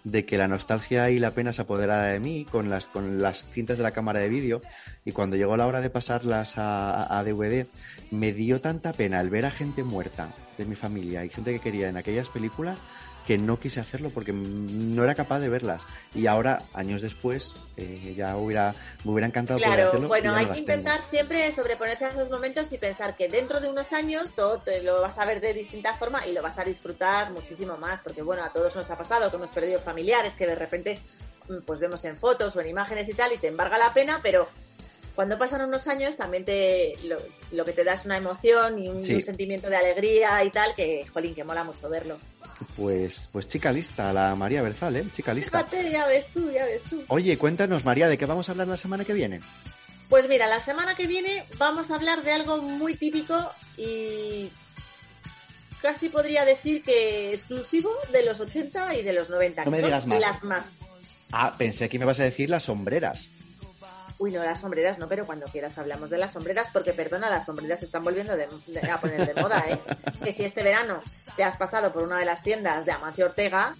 D: de que la nostalgia y la pena se apoderara de mí con las, con las cintas de la cámara de vídeo y cuando llegó la hora de pasarlas a, a- a DVD me dio tanta pena el ver a gente muerta de mi familia y gente que quería en aquellas películas que no quise hacerlo porque no era capaz de verlas y ahora años después eh, ya hubiera me hubiera encantado poder hacerlo
N: bueno,
D: no
N: hay que
D: tengo.
N: intentar siempre sobreponerse a esos momentos y pensar que dentro de unos años todo te lo vas a ver de distinta forma y lo vas a disfrutar muchísimo más, porque bueno, a todos nos ha pasado que hemos perdido familiares que de repente mm, pues vemos en fotos o en imágenes y tal y te embarga la pena, pero cuando pasan unos años también te lo, lo que te da es una emoción y un,
D: Sí.
N: un sentimiento de alegría y tal que, jolín, que mola mucho verlo.
D: Pues, pues chica lista, la María Berzal, ¿eh? Chica lista.
N: Fíjate, ya ves tú, ya ves tú.
D: Oye, cuéntanos, María, ¿de qué vamos a hablar la semana que viene?
N: Pues mira, la semana que viene vamos a hablar de algo muy típico y casi podría decir que exclusivo de los 80 y de los 90.
D: No me digas más.
N: Las más.
D: Ah, pensé que me vas a decir las sombreras.
N: Uy, no, las sombreras no, pero cuando quieras hablamos de las sombreras, porque perdona, las sombreras se están volviendo de- de- a poner de moda, ¿eh? Que si este verano te has pasado por una de las tiendas de Amancio Ortega,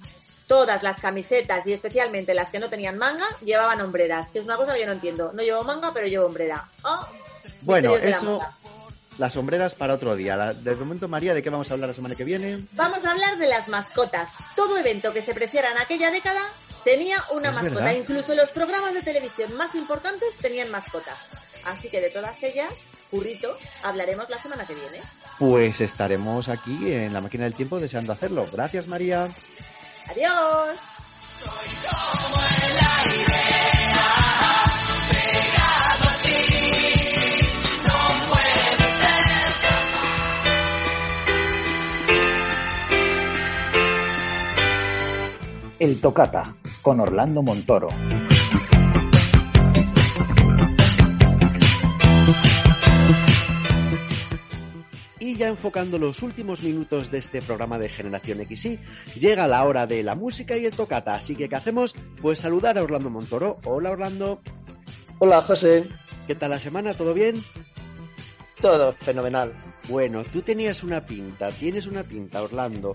N: todas las camisetas y especialmente las que no tenían manga llevaban hombreras, que es una cosa que yo no entiendo. No llevo manga, pero llevo hombrera. Oh,
D: Bueno,
N: la
D: eso, las sombreras para otro día. La- de momento, María, ¿de qué vamos a hablar la semana que viene?
N: Vamos a hablar de las mascotas. Todo evento que se preciara en aquella década tenía una
D: Es
N: mascota.
D: verdad.
N: Incluso los programas de televisión más importantes tenían mascotas. Así que de todas ellas, Currito, hablaremos la semana que viene.
D: Pues estaremos aquí en la máquina del tiempo deseando hacerlo. Gracias, María.
N: Adiós.
C: El Tocata, con Orlando Montoro.
D: Y ya enfocando los últimos minutos de este programa de Generación XY, llega la hora de la música y el tocata. Así que, ¿qué hacemos? Pues saludar a Orlando Montoro. Hola, Orlando.
O: Hola, José.
D: ¿Qué tal la semana? ¿Todo bien?
O: Todo fenomenal.
D: Bueno, tú tenías una pinta, tienes una pinta, Orlando,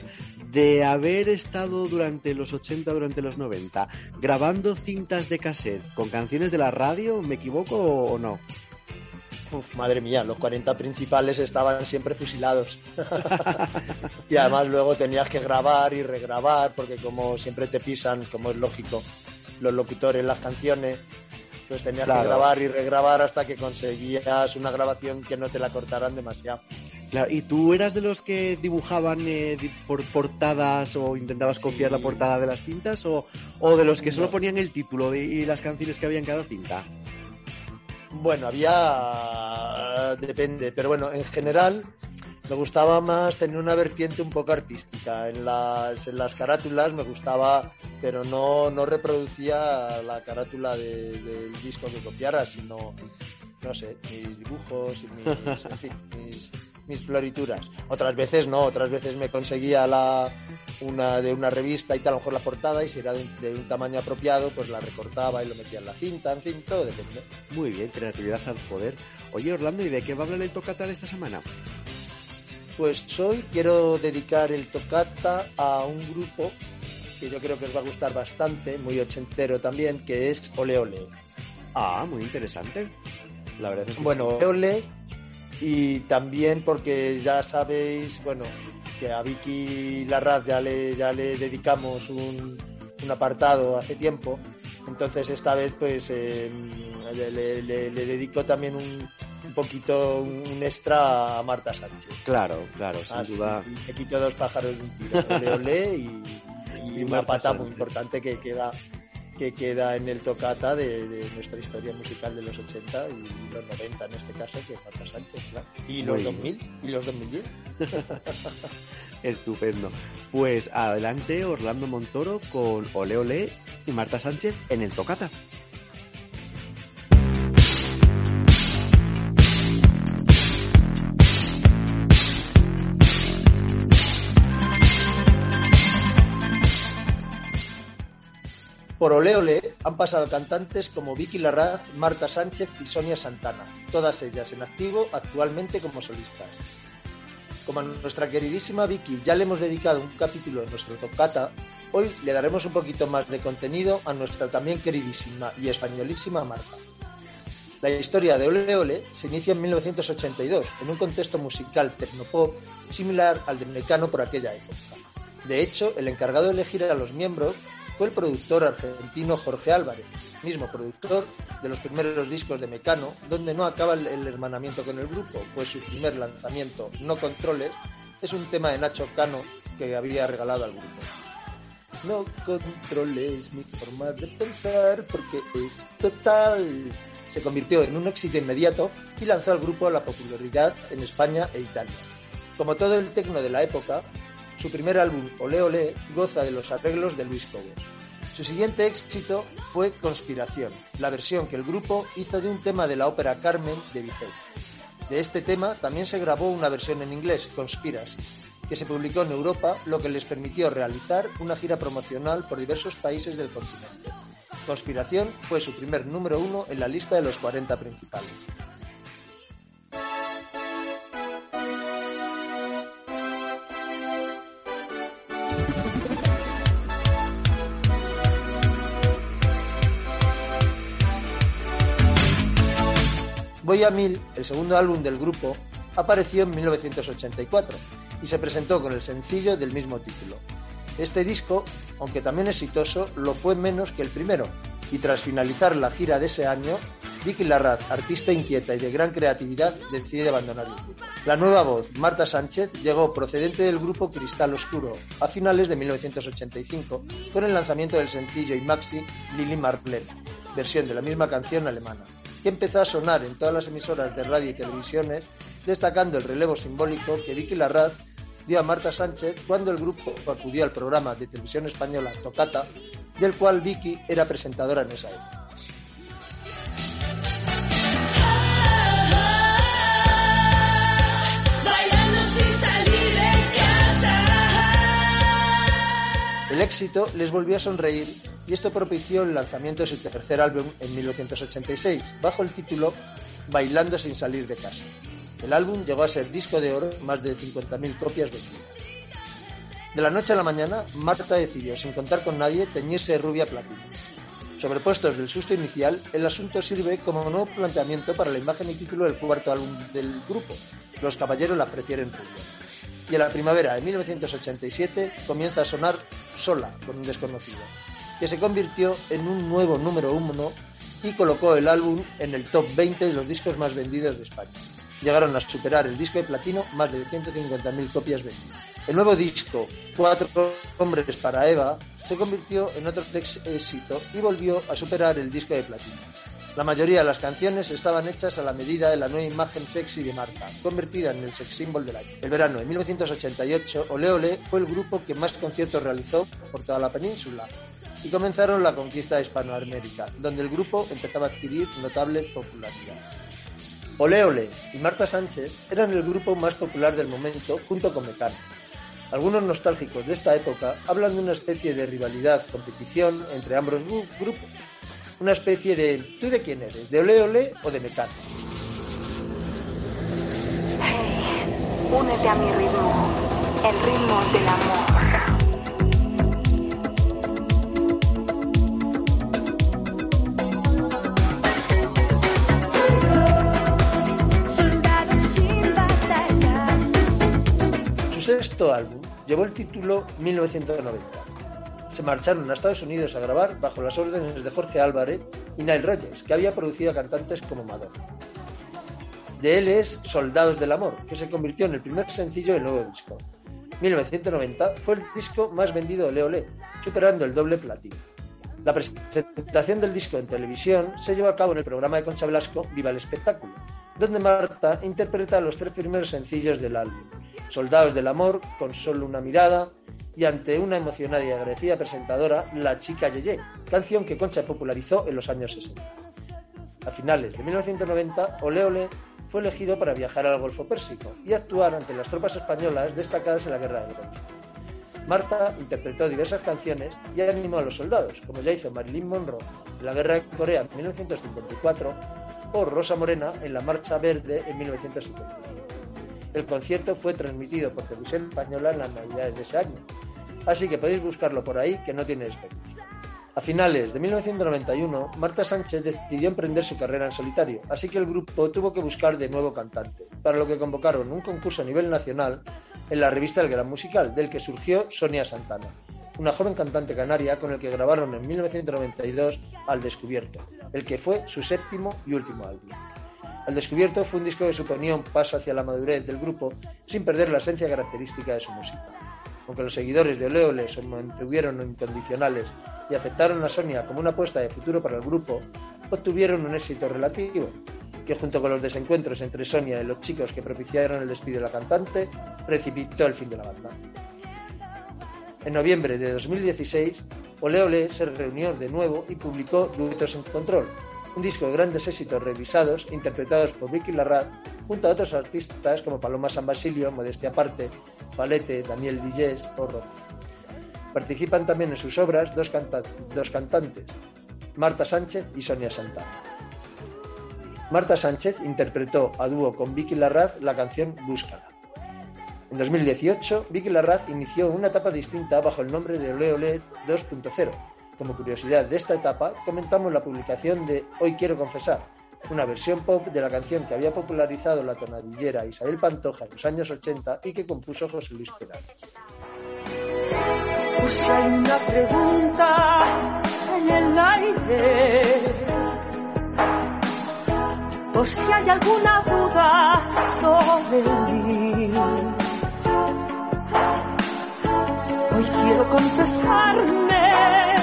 D: de haber estado durante los 80, durante los 90, grabando cintas de cassette con canciones de la radio, ¿me equivoco o no?
O: Madre mía, los 40 principales estaban siempre fusilados. <laughs> y además luego tenías que grabar y regrabar, porque como siempre te pisan, como es lógico, los locutores las canciones, pues tenías
D: Claro.
O: que grabar y regrabar hasta que conseguías una grabación que no te la cortaran demasiado.
D: Claro, ¿y tú eras de los que dibujaban eh, por portadas o intentabas copiar la portada de las cintas o, o de los que solo ponían el título de- y las canciones que había en cada cinta?
O: Bueno, había... depende, pero bueno, en general me gustaba más tener una vertiente un poco artística. En las, en las carátulas me gustaba, pero no, no reproducía la carátula de- del disco que copiara, sino, no sé, mis dibujos y mis, <laughs> en fin, mis, mis florituras. Otras veces no, otras veces me conseguía la, una de una revista y tal, a lo mejor la portada, y si era de un, de un tamaño apropiado, pues la recortaba y lo metía en la cinta, en fin, todo depende.
D: Muy bien, creatividad al poder. Oye, Orlando, ¿y de qué va a hablar el tocata de esta semana?
O: Pues hoy quiero dedicar el tocata a un grupo que yo creo que os va a gustar bastante, muy ochentero también, que es Ole Ole.
D: Ah, muy interesante. La verdad es que
O: Bueno,
D: sí.
O: Ole Ole y también porque ya sabéis, bueno, que a Vicky Larraz ya le, ya le dedicamos un, un apartado hace tiempo, entonces esta vez pues eh, le, le- le- le dedico también un, un poquito, un extra a Marta Sánchez.
D: Claro, claro, sin
O: Así,
D: duda.
O: Me quito dos pájaros de un tiro. Ole, ole y, y
D: Y
O: una
D: Marta
O: pata muy importante que queda que queda en el tocata de, de nuestra historia musical de los 80 y los 90 en este caso, que es Marta Sánchez, claro. Y los
D: Muy
O: 2000 y los 2010. <laughs>
D: Estupendo. Pues adelante, Orlando Montoro con Ole Ole y Marta Sánchez en el tocata.
O: Por Ole Ole han pasado cantantes como Vicky Larraz, Marta Sánchez y Sonia Santana, todas ellas en activo actualmente como solistas. Como a nuestra queridísima Vicky ya le hemos dedicado un capítulo de nuestro tocata, hoy le daremos un poquito más de contenido a nuestra también queridísima y españolísima Marta. La historia de Ole Ole se inicia en 1982, en un contexto musical tecnopop similar al del Mecano por aquella época. De hecho, el encargado de elegir a los miembros fue el productor argentino Jorge Álvarez, mismo productor de los primeros discos de Mecano, donde no acaba el, hermanamiento con el grupo, pues su primer lanzamiento, No Controles, es un tema de Nacho Cano que había regalado al grupo. No controles mi forma de pensar porque es total. Se convirtió en un éxito inmediato y lanzó al grupo a la popularidad en España e Italia. Como todo el tecno de la época, su primer álbum, Ole Ole, goza de los arreglos de Luis Cobos. Su siguiente éxito fue Conspiración, la versión que el grupo hizo de un tema de la ópera Carmen de Bizet. De este tema también se grabó una versión en inglés, Conspiracy, que se publicó en Europa, lo que les permitió realizar una gira promocional por diversos países del continente. Conspiración fue su primer número uno en la lista de los 40 principales. Voy a Mil, el segundo álbum del grupo, apareció en 1984 y se presentó con el sencillo del mismo título. Este disco, aunque también exitoso, lo fue menos que el primero, y tras finalizar la gira de ese año, Vicky Larraz, artista inquieta y de gran creatividad, decide abandonar el grupo. La nueva voz, Marta Sánchez, llegó procedente del grupo Cristal Oscuro a finales de 1985 con el lanzamiento del sencillo y maxi Lily Marlene, versión de la misma canción alemana, que empezó a sonar en todas las emisoras de radio y televisiones, destacando el relevo simbólico que Vicky Larraz dio a Marta Sánchez cuando el grupo acudió al programa de televisión española Tocata, del cual Vicky era presentadora en esa época. El éxito les volvió a sonreír y esto propició el lanzamiento de su tercer álbum en 1986, bajo el título Bailando sin salir de casa. El álbum llegó a ser disco de oro, más de 50.000 copias vendidas. De la noche a la mañana, Marta decidió, sin contar con nadie, teñirse rubia platino. Sobrepuestos del susto inicial, el asunto sirve como nuevo planteamiento para la imagen y título del cuarto álbum del grupo, Los Caballeros la prefieren rubia. Y en la primavera de 1987 comienza a sonar Sola, con un desconocido, que se convirtió en un nuevo número uno y colocó el álbum en el top 20 de los discos más vendidos de España. Llegaron a superar el disco de platino más de 150.000 copias vendidas. El nuevo disco, Cuatro Hombres para Eva, se convirtió en otro éxito y volvió a superar el disco de platino. La mayoría de las canciones estaban hechas a la medida de la nueva imagen sexy de Marta, convertida en el sex symbol del año. El verano de 1988, Ole Ole fue el grupo que más conciertos realizó por toda la península y comenzaron la conquista Hispanoamérica, donde el grupo empezaba a adquirir notable popularidad. Ole Ole y Marta Sánchez eran el grupo más popular del momento junto con Mecano. Algunos nostálgicos de esta época hablan de una especie de rivalidad, competición entre ambos grupos. Una especie de ¿tú de quién eres? ¿De Ole Ole o de Mecano?
P: Únete a mi ritmo, el ritmo del amor.
O: Sexto álbum llevó el título 1990. Se marcharon a Estados Unidos a grabar bajo las órdenes de Jorge Álvarez y Nile Rodgers, que había producido a cantantes como Madonna. De él es Soldados del Amor, que se convirtió en el primer sencillo del nuevo disco. 1990 fue el disco más vendido de Leo Le, superando el doble platino. La presentación del disco en televisión se llevó a cabo en el programa de Concha Velasco Viva el Espectáculo, donde Marta interpreta los tres primeros sencillos del álbum, Soldados del Amor, Con solo una mirada y ante una emocionada y agradecida presentadora, La Chica Yeye, canción que Concha popularizó en los años 60. A finales de 1990, Ole Ole fue elegido para viajar al Golfo Pérsico y actuar ante las tropas españolas destacadas en la Guerra del Golfo. Marta interpretó diversas canciones y animó a los soldados, como ya hizo Marilyn Monroe en la Guerra de Corea en 1954 o Rosa Morena en la Marcha Verde en 1975. El concierto fue transmitido por televisión española en las navidades de ese año, así que podéis buscarlo por ahí que no tiene desperdicio. A finales de 1991, Marta Sánchez decidió emprender su carrera en solitario, así que el grupo tuvo que buscar de nuevo cantante, para lo que convocaron un concurso a nivel nacional en la revista El Gran Musical, del que surgió Sonia Santana, una joven cantante canaria con el que grabaron en 1992 Al Descubierto, el que fue su séptimo y último álbum. Al Descubierto fue un disco que suponía un paso hacia la madurez del grupo sin perder la esencia característica de su música. Aunque los seguidores de Ole Ole se mantuvieron incondicionales y aceptaron a Sonia como una apuesta de futuro para el grupo, obtuvieron un éxito relativo, que junto con los desencuentros entre Sonia y los chicos que propiciaron el despido de la cantante, precipitó el fin de la banda. En noviembre de 2016, Ole Ole se reunió de nuevo y publicó Duetos en Control, un disco de grandes éxitos revisados interpretados por Vicky Larraz junto a otros artistas como Paloma San Basilio, Modestia Aparte, Palete, Daniel Villés o. Participan también en sus obras dos, cantantes, dos cantantes, Marta Sánchez y Sonia Santana. Marta Sánchez interpretó a dúo con Vicky Larraz la canción Búscala. En 2018, Vicky Larraz inició una etapa distinta bajo el nombre de Ole Ole 2.0. Como curiosidad de esta etapa, comentamos la publicación de Hoy Quiero Confesar, una versión pop de la canción que había popularizado la tonadillera Isabel Pantoja en los años 80 y que compuso José Luis Perales.
Q: Hay una pregunta en el aire, si hay alguna duda sobre mí. Confesarme,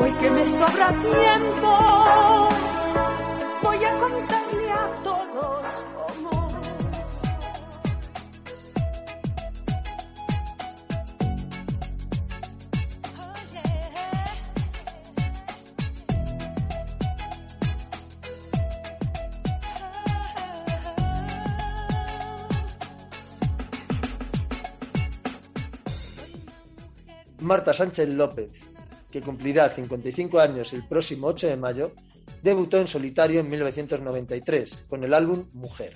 Q: hoy que me sobra tiempo,
O: Marta Sánchez López, que cumplirá 55 años el próximo 8 de mayo, debutó en solitario en 1993 con el álbum Mujer.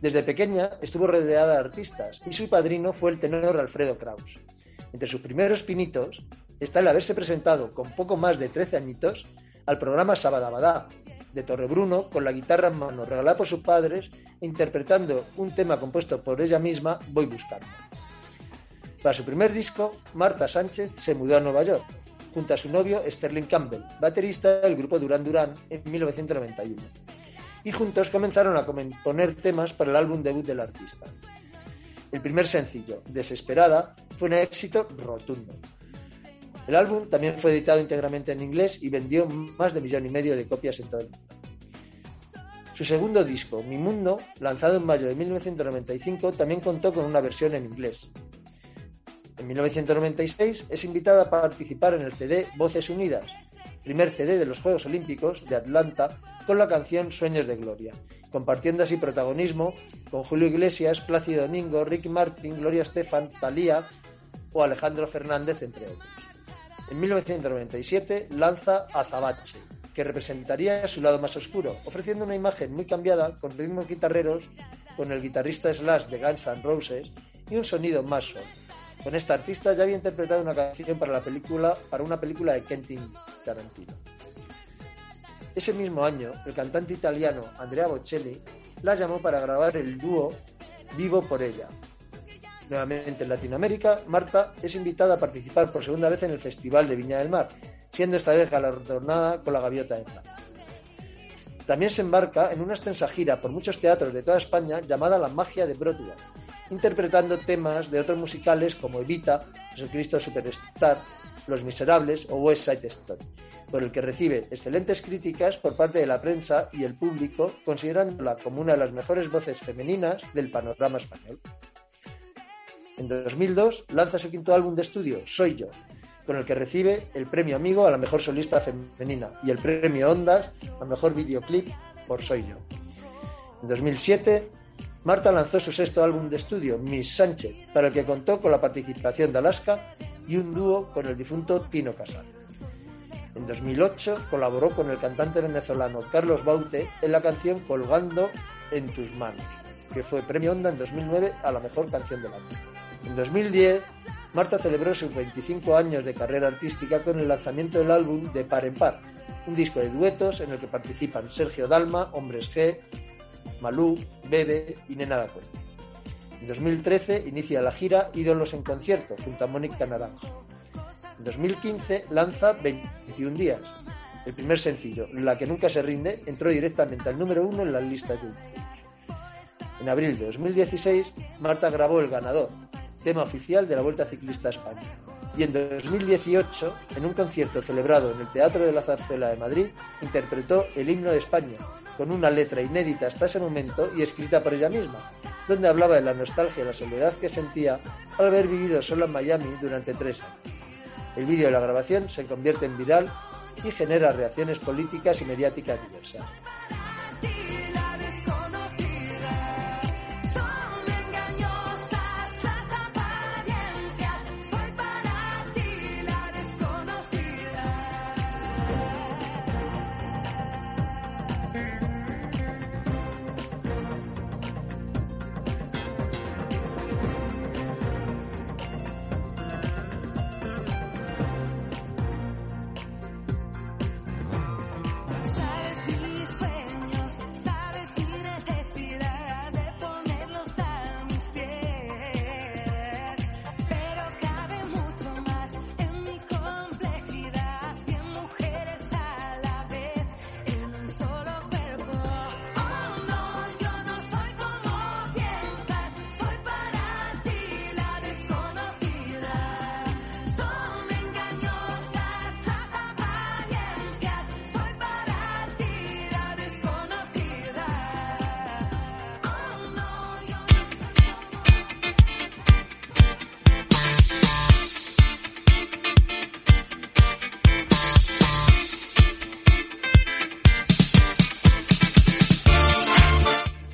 O: Desde pequeña estuvo rodeada de artistas y su padrino fue el tenor Alfredo Kraus. Entre sus primeros pinitos está el haberse presentado con poco más de 13 añitos al programa Sabadabadá de Torrebruno con la guitarra en mano regalada por sus padres interpretando un tema compuesto por ella misma, Voy buscando. Para su primer disco, Marta Sánchez se mudó a Nueva York, junto a su novio Sterling Campbell, baterista del grupo Duran Duran en 1991. Y juntos comenzaron a componer temas para el álbum debut del artista. El primer sencillo, Desesperada, fue un éxito rotundo. El álbum también fue editado íntegramente en inglés y vendió más de millón y medio de copias en todo el mundo. Su segundo disco, Mi Mundo, lanzado en mayo de 1995, también contó con una versión en inglés, en 1996 es invitada a participar en el CD Voces Unidas, primer CD de los Juegos Olímpicos de Atlanta, con la canción Sueños de Gloria, compartiendo así protagonismo con Julio Iglesias, Plácido Domingo, Ricky Martin, Gloria Estefan, Thalía o Alejandro Fernández, entre otros. En 1997 lanza Azabache, que representaría su lado más oscuro, ofreciendo una imagen muy cambiada con ritmos guitarreros, con el guitarrista Slash de Guns N' Roses y un sonido más soul. Con esta artista ya había interpretado una canción para, la película, para una película de Quentin Tarantino. Ese mismo año, el cantante italiano Andrea Bocelli la llamó para grabar el dúo Vivo por ella. Nuevamente en Latinoamérica, Marta es invitada a participar por segunda vez en el Festival de Viña del Mar, siendo esta vez galardonada con la Gaviota de Plata. También se embarca en una extensa gira por muchos teatros de toda España llamada La Magia de Broadway, interpretando temas de otros musicales como Evita, Jesucristo Superstar, Los Miserables o West Side Story, por el que recibe excelentes críticas por parte de la prensa y el público, considerándola como una de las mejores voces femeninas del panorama español. En 2002 lanza su quinto álbum de estudio, Soy Yo, con el que recibe el premio Amigo a la mejor solista femenina y el premio Ondas a mejor videoclip por Soy Yo. En 2007 Marta lanzó su sexto álbum de estudio, Miss Sánchez, para el que contó con la participación de Alaska y un dúo con el difunto Tino Casal. En 2008 colaboró con el cantante venezolano Carlos Baute en la canción Colgando en tus manos, que fue premio Onda en 2009 a la mejor canción del año. En 2010, Marta celebró sus 25 años de carrera artística con el lanzamiento del álbum De Par en Par, un disco de duetos en el que participan Sergio Dalma, Hombres G, Malú, Bebe y Nena da Cuenta. En 2013 inicia la gira Ídolos en concierto junto a Mónica Naranjo. En 2015 lanza 21 días. El primer sencillo, La que nunca se rinde, entró directamente al número uno en la lista de. En abril de 2016, Marta grabó El Ganador, tema oficial de la Vuelta Ciclista a España. Y en 2018, en un concierto celebrado en el Teatro de la Zarzuela de Madrid, interpretó el himno de España, con una letra inédita hasta ese momento y escrita por ella misma, donde hablaba de la nostalgia y la soledad que sentía al haber vivido sola en Miami durante tres años. El vídeo de la grabación se convierte en viral y genera reacciones políticas y mediáticas diversas.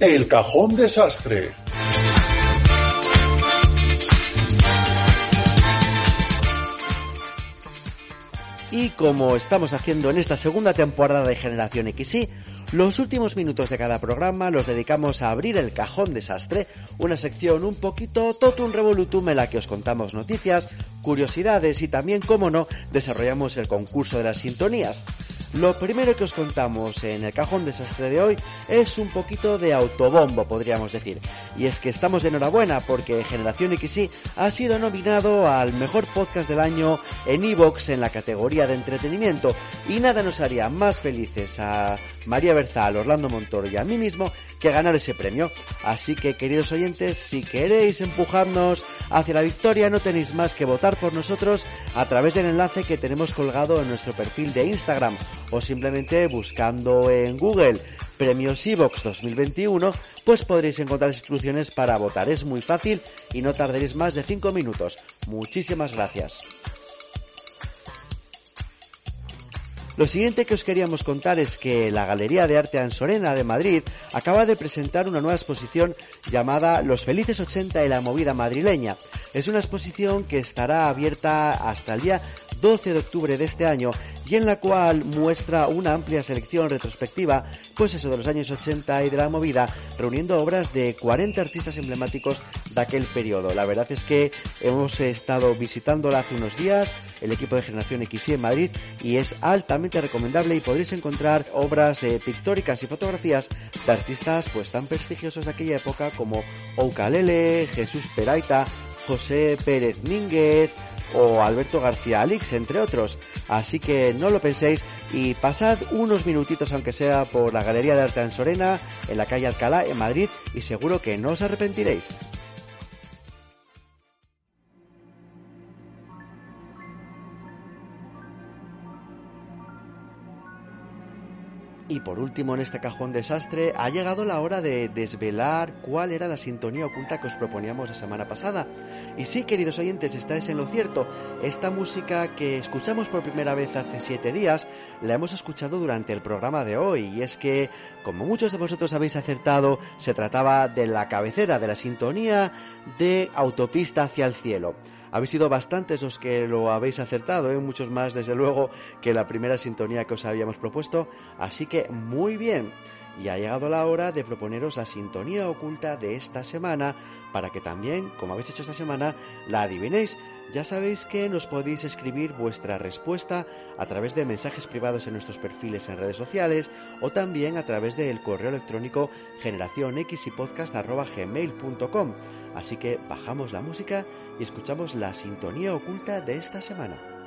R: El Cajón Desastre.
D: Y como estamos haciendo en esta segunda temporada de Generación XY, los últimos minutos de cada programa los dedicamos a abrir el cajón desastre, una sección un poquito totum revolutum en la que os contamos noticias, curiosidades y también, como no, desarrollamos el concurso de las sintonías. Lo primero que os contamos en el cajón desastre de hoy es un poquito de autobombo, podríamos decir. Y es que estamos de enhorabuena porque Generación XY ha sido nominado al mejor podcast del año en Evox en la categoría de entretenimiento. Y nada nos haría más felices a María Berzal, Orlando Montoro y a mí mismo que ganar ese premio. Así que, queridos oyentes, si queréis empujarnos hacia la victoria, no tenéis más que votar por nosotros a través del enlace que tenemos colgado en nuestro perfil de Instagram o simplemente buscando en Google Premios Evox 2021, pues podréis encontrar instrucciones para votar. Es muy fácil y no tardaréis más de 5 minutos. Muchísimas gracias. Lo siguiente que os queríamos contar es que la Galería de Arte Ansorena de Madrid acaba de presentar una nueva exposición llamada Los Felices 80 y la Movida Madrileña. Es una exposición que estará abierta hasta el día 12 de octubre de este año y en la cual muestra una amplia selección retrospectiva, pues eso de los años 80 y de la movida, reuniendo obras de 40 artistas emblemáticos de aquel periodo. La verdad es que hemos estado visitándola hace unos días, el equipo de Generación XY en Madrid, y es altamente recomendable y podréis encontrar obras eh, pictóricas y fotografías de artistas pues tan prestigiosos de aquella época como Oukalele, Jesús Peraita, José Pérez Mínguez o Alberto García Alix, entre otros. Así que no lo penséis y pasad unos minutitos, aunque sea por la Galería de Arte en Sorena, en la calle Alcalá, en Madrid, y seguro que no os arrepentiréis. Y por último, en este cajón desastre, ha llegado la hora de desvelar cuál era la sintonía oculta que os proponíamos la semana pasada. Y sí, queridos oyentes, estáis en lo cierto. Esta música que escuchamos por primera vez hace siete días, la hemos escuchado durante el programa de hoy. Y es que, como muchos de vosotros habéis acertado, se trataba de la cabecera de la sintonía de Autopista hacia el cielo. Habéis sido bastantes los que lo habéis acertado, ¿eh? muchos más desde luego que la primera sintonía que os habíamos propuesto, así que muy bien. Y ha llegado la hora de proponeros la sintonía oculta de esta semana para que también, como habéis hecho esta semana, la adivinéis. Ya sabéis que nos podéis escribir vuestra respuesta a través de mensajes privados en nuestros perfiles en redes sociales o también a través del correo electrónico generacionxypodcast.gmail.com. Así que bajamos la música y escuchamos la sintonía oculta de esta semana.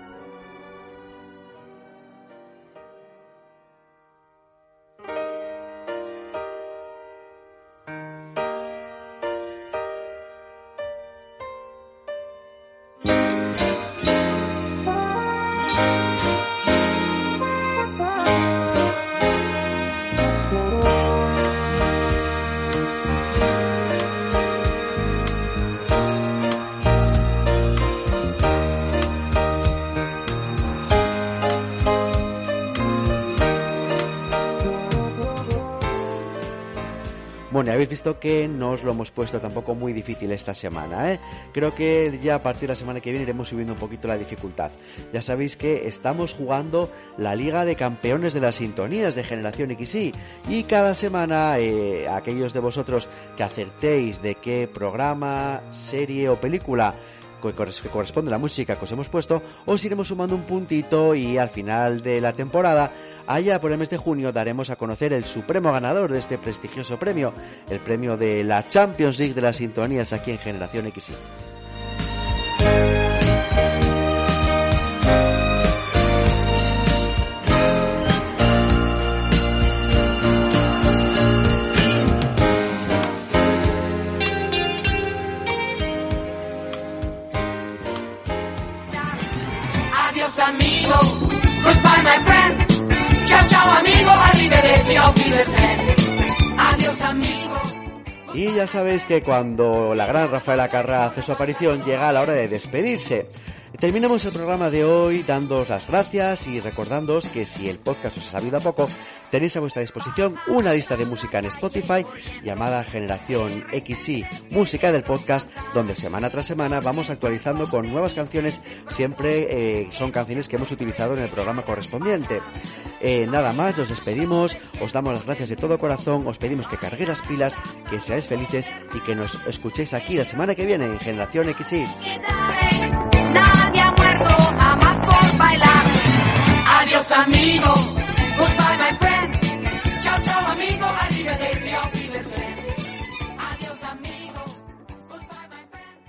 D: Visto que no os lo hemos puesto tampoco muy difícil esta semana, ¿eh? Creo que ya a partir de la semana que viene iremos subiendo un poquito la dificultad. Ya sabéis que estamos jugando la Liga de Campeones de las Sintonías de Generación XY y cada semana eh, aquellos de vosotros que acertéis de qué programa, serie o película que corresponde a la música que os hemos puesto, os iremos sumando un puntito y al final de la temporada, allá por el mes de junio, daremos a conocer el supremo ganador de este prestigioso premio, el premio de la Champions League de las sintonías aquí en Generación XY.
B: Adiós.
D: Y ya sabéis que cuando la gran Rafaela Carrá hace su aparición llega la hora de despedirse. Terminamos el programa de hoy dándoos las gracias y recordándoos que si el podcast os ha sabido a poco, tenéis a vuestra disposición una lista de música en Spotify llamada Generación XY Música del Podcast, donde semana tras semana vamos actualizando con nuevas canciones, siempre eh, son canciones que hemos utilizado en el programa correspondiente. Eh, nada más, nos despedimos, os damos las gracias de todo corazón, os pedimos que carguéis las pilas, que seáis felices y que nos escuchéis aquí la semana que viene en Generación XY.
B: Nadie ha muerto jamás por bailar. Adiós amigo, goodbye my friend. Chao chao amigo, arrivederci, Wiedersehen. Adiós amigo, goodbye my friend.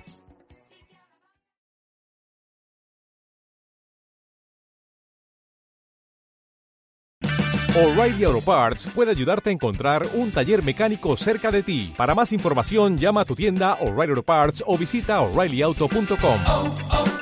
A: O'Reilly Auto Parts puede ayudarte a encontrar un taller mecánico cerca de ti. Para más información, llama a tu tienda O'Reilly Auto Parts o visita oreillyauto.com.
B: Oh, oh,